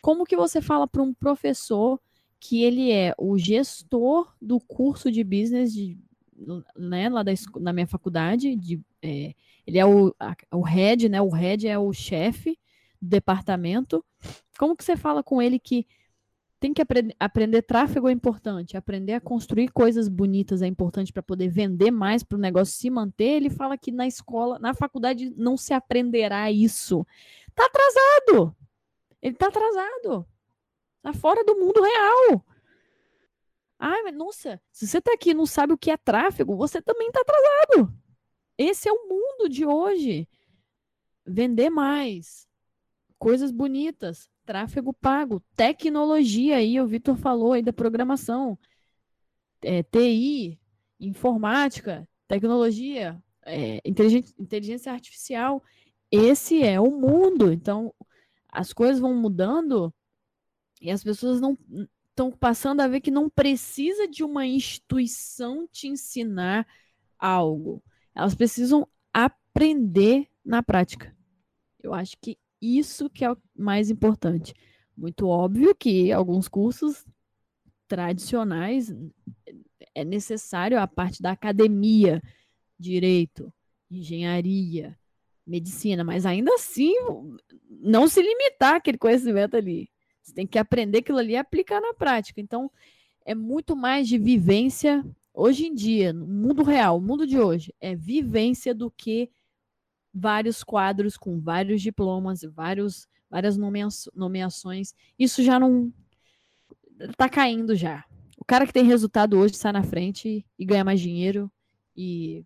[SPEAKER 2] Como que você fala para um professor que ele é o gestor do curso de business de, né, lá da, na minha faculdade, de, é, ele é o, a, o head, né? O head é o chefe do departamento. Como que você fala com ele que tem que aprender, aprender tráfego é importante, aprender a construir coisas bonitas é importante para poder vender mais para o negócio se manter. Ele fala que na escola, na faculdade não se aprenderá isso. Tá atrasado. Ele tá atrasado. Tá fora do mundo real. Ai, mas nossa, se você tá aqui e não sabe o que é tráfego, você também tá atrasado. Esse é o mundo de hoje. Vender mais, coisas bonitas, tráfego pago, tecnologia aí, o Vitor falou aí da programação, é, TI, informática, tecnologia, é, inteligência, inteligência artificial. Esse é o mundo. Então, as coisas vão mudando e as pessoas não estão passando a ver que não precisa de uma instituição te ensinar algo. Elas precisam aprender na prática. Eu acho que isso que é o mais importante. Muito óbvio que alguns cursos tradicionais é necessário a parte da academia, direito, engenharia, medicina, mas ainda assim não se limitar aquele conhecimento ali. Você tem que aprender aquilo ali e aplicar na prática. Então, é muito mais de vivência hoje em dia, no mundo real, o mundo de hoje, é vivência do que vários quadros com vários diplomas, vários, várias nomeações. Isso já não está caindo já. O cara que tem resultado hoje sai na frente e ganha mais dinheiro e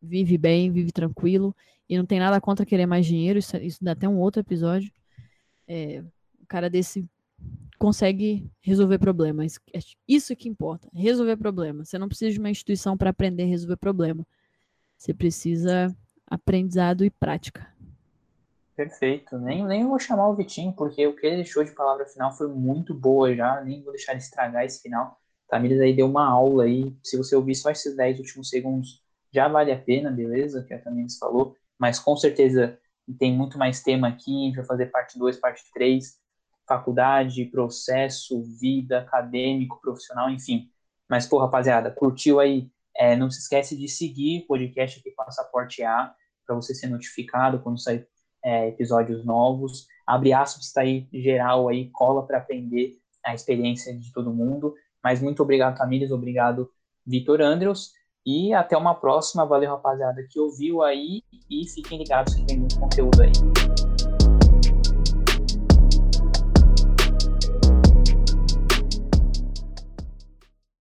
[SPEAKER 2] vive bem, vive tranquilo e não tem nada contra querer mais dinheiro. Isso, isso dá até um outro episódio. É, o cara desse consegue resolver problemas. É isso que importa, resolver problemas. Você não precisa de uma instituição para aprender a resolver problema. Você precisa aprendizado e prática.
[SPEAKER 1] Perfeito. Nem, nem vou chamar o Vitinho, porque o que ele deixou de palavra final foi muito boa já. Nem vou deixar ele estragar esse final. Tamires aí deu uma aula aí. Se você ouvir só esses 10 últimos segundos, já vale a pena, beleza? Que a Tamires falou. Mas com certeza tem muito mais tema aqui. A gente vai fazer parte 2, parte 3. Faculdade, processo, vida, acadêmico, profissional, enfim. Mas, pô, rapaziada, curtiu aí? É, não se esquece de seguir o podcast aqui Passaporte A para você ser notificado quando sair é, episódios novos. Abre aspas está aí geral aí, cola para aprender a experiência de todo mundo. Mas muito obrigado, Tamires, obrigado, Vitor Andrews. E até uma próxima. Valeu, rapaziada, que ouviu aí. E fiquem ligados que tem muito conteúdo aí.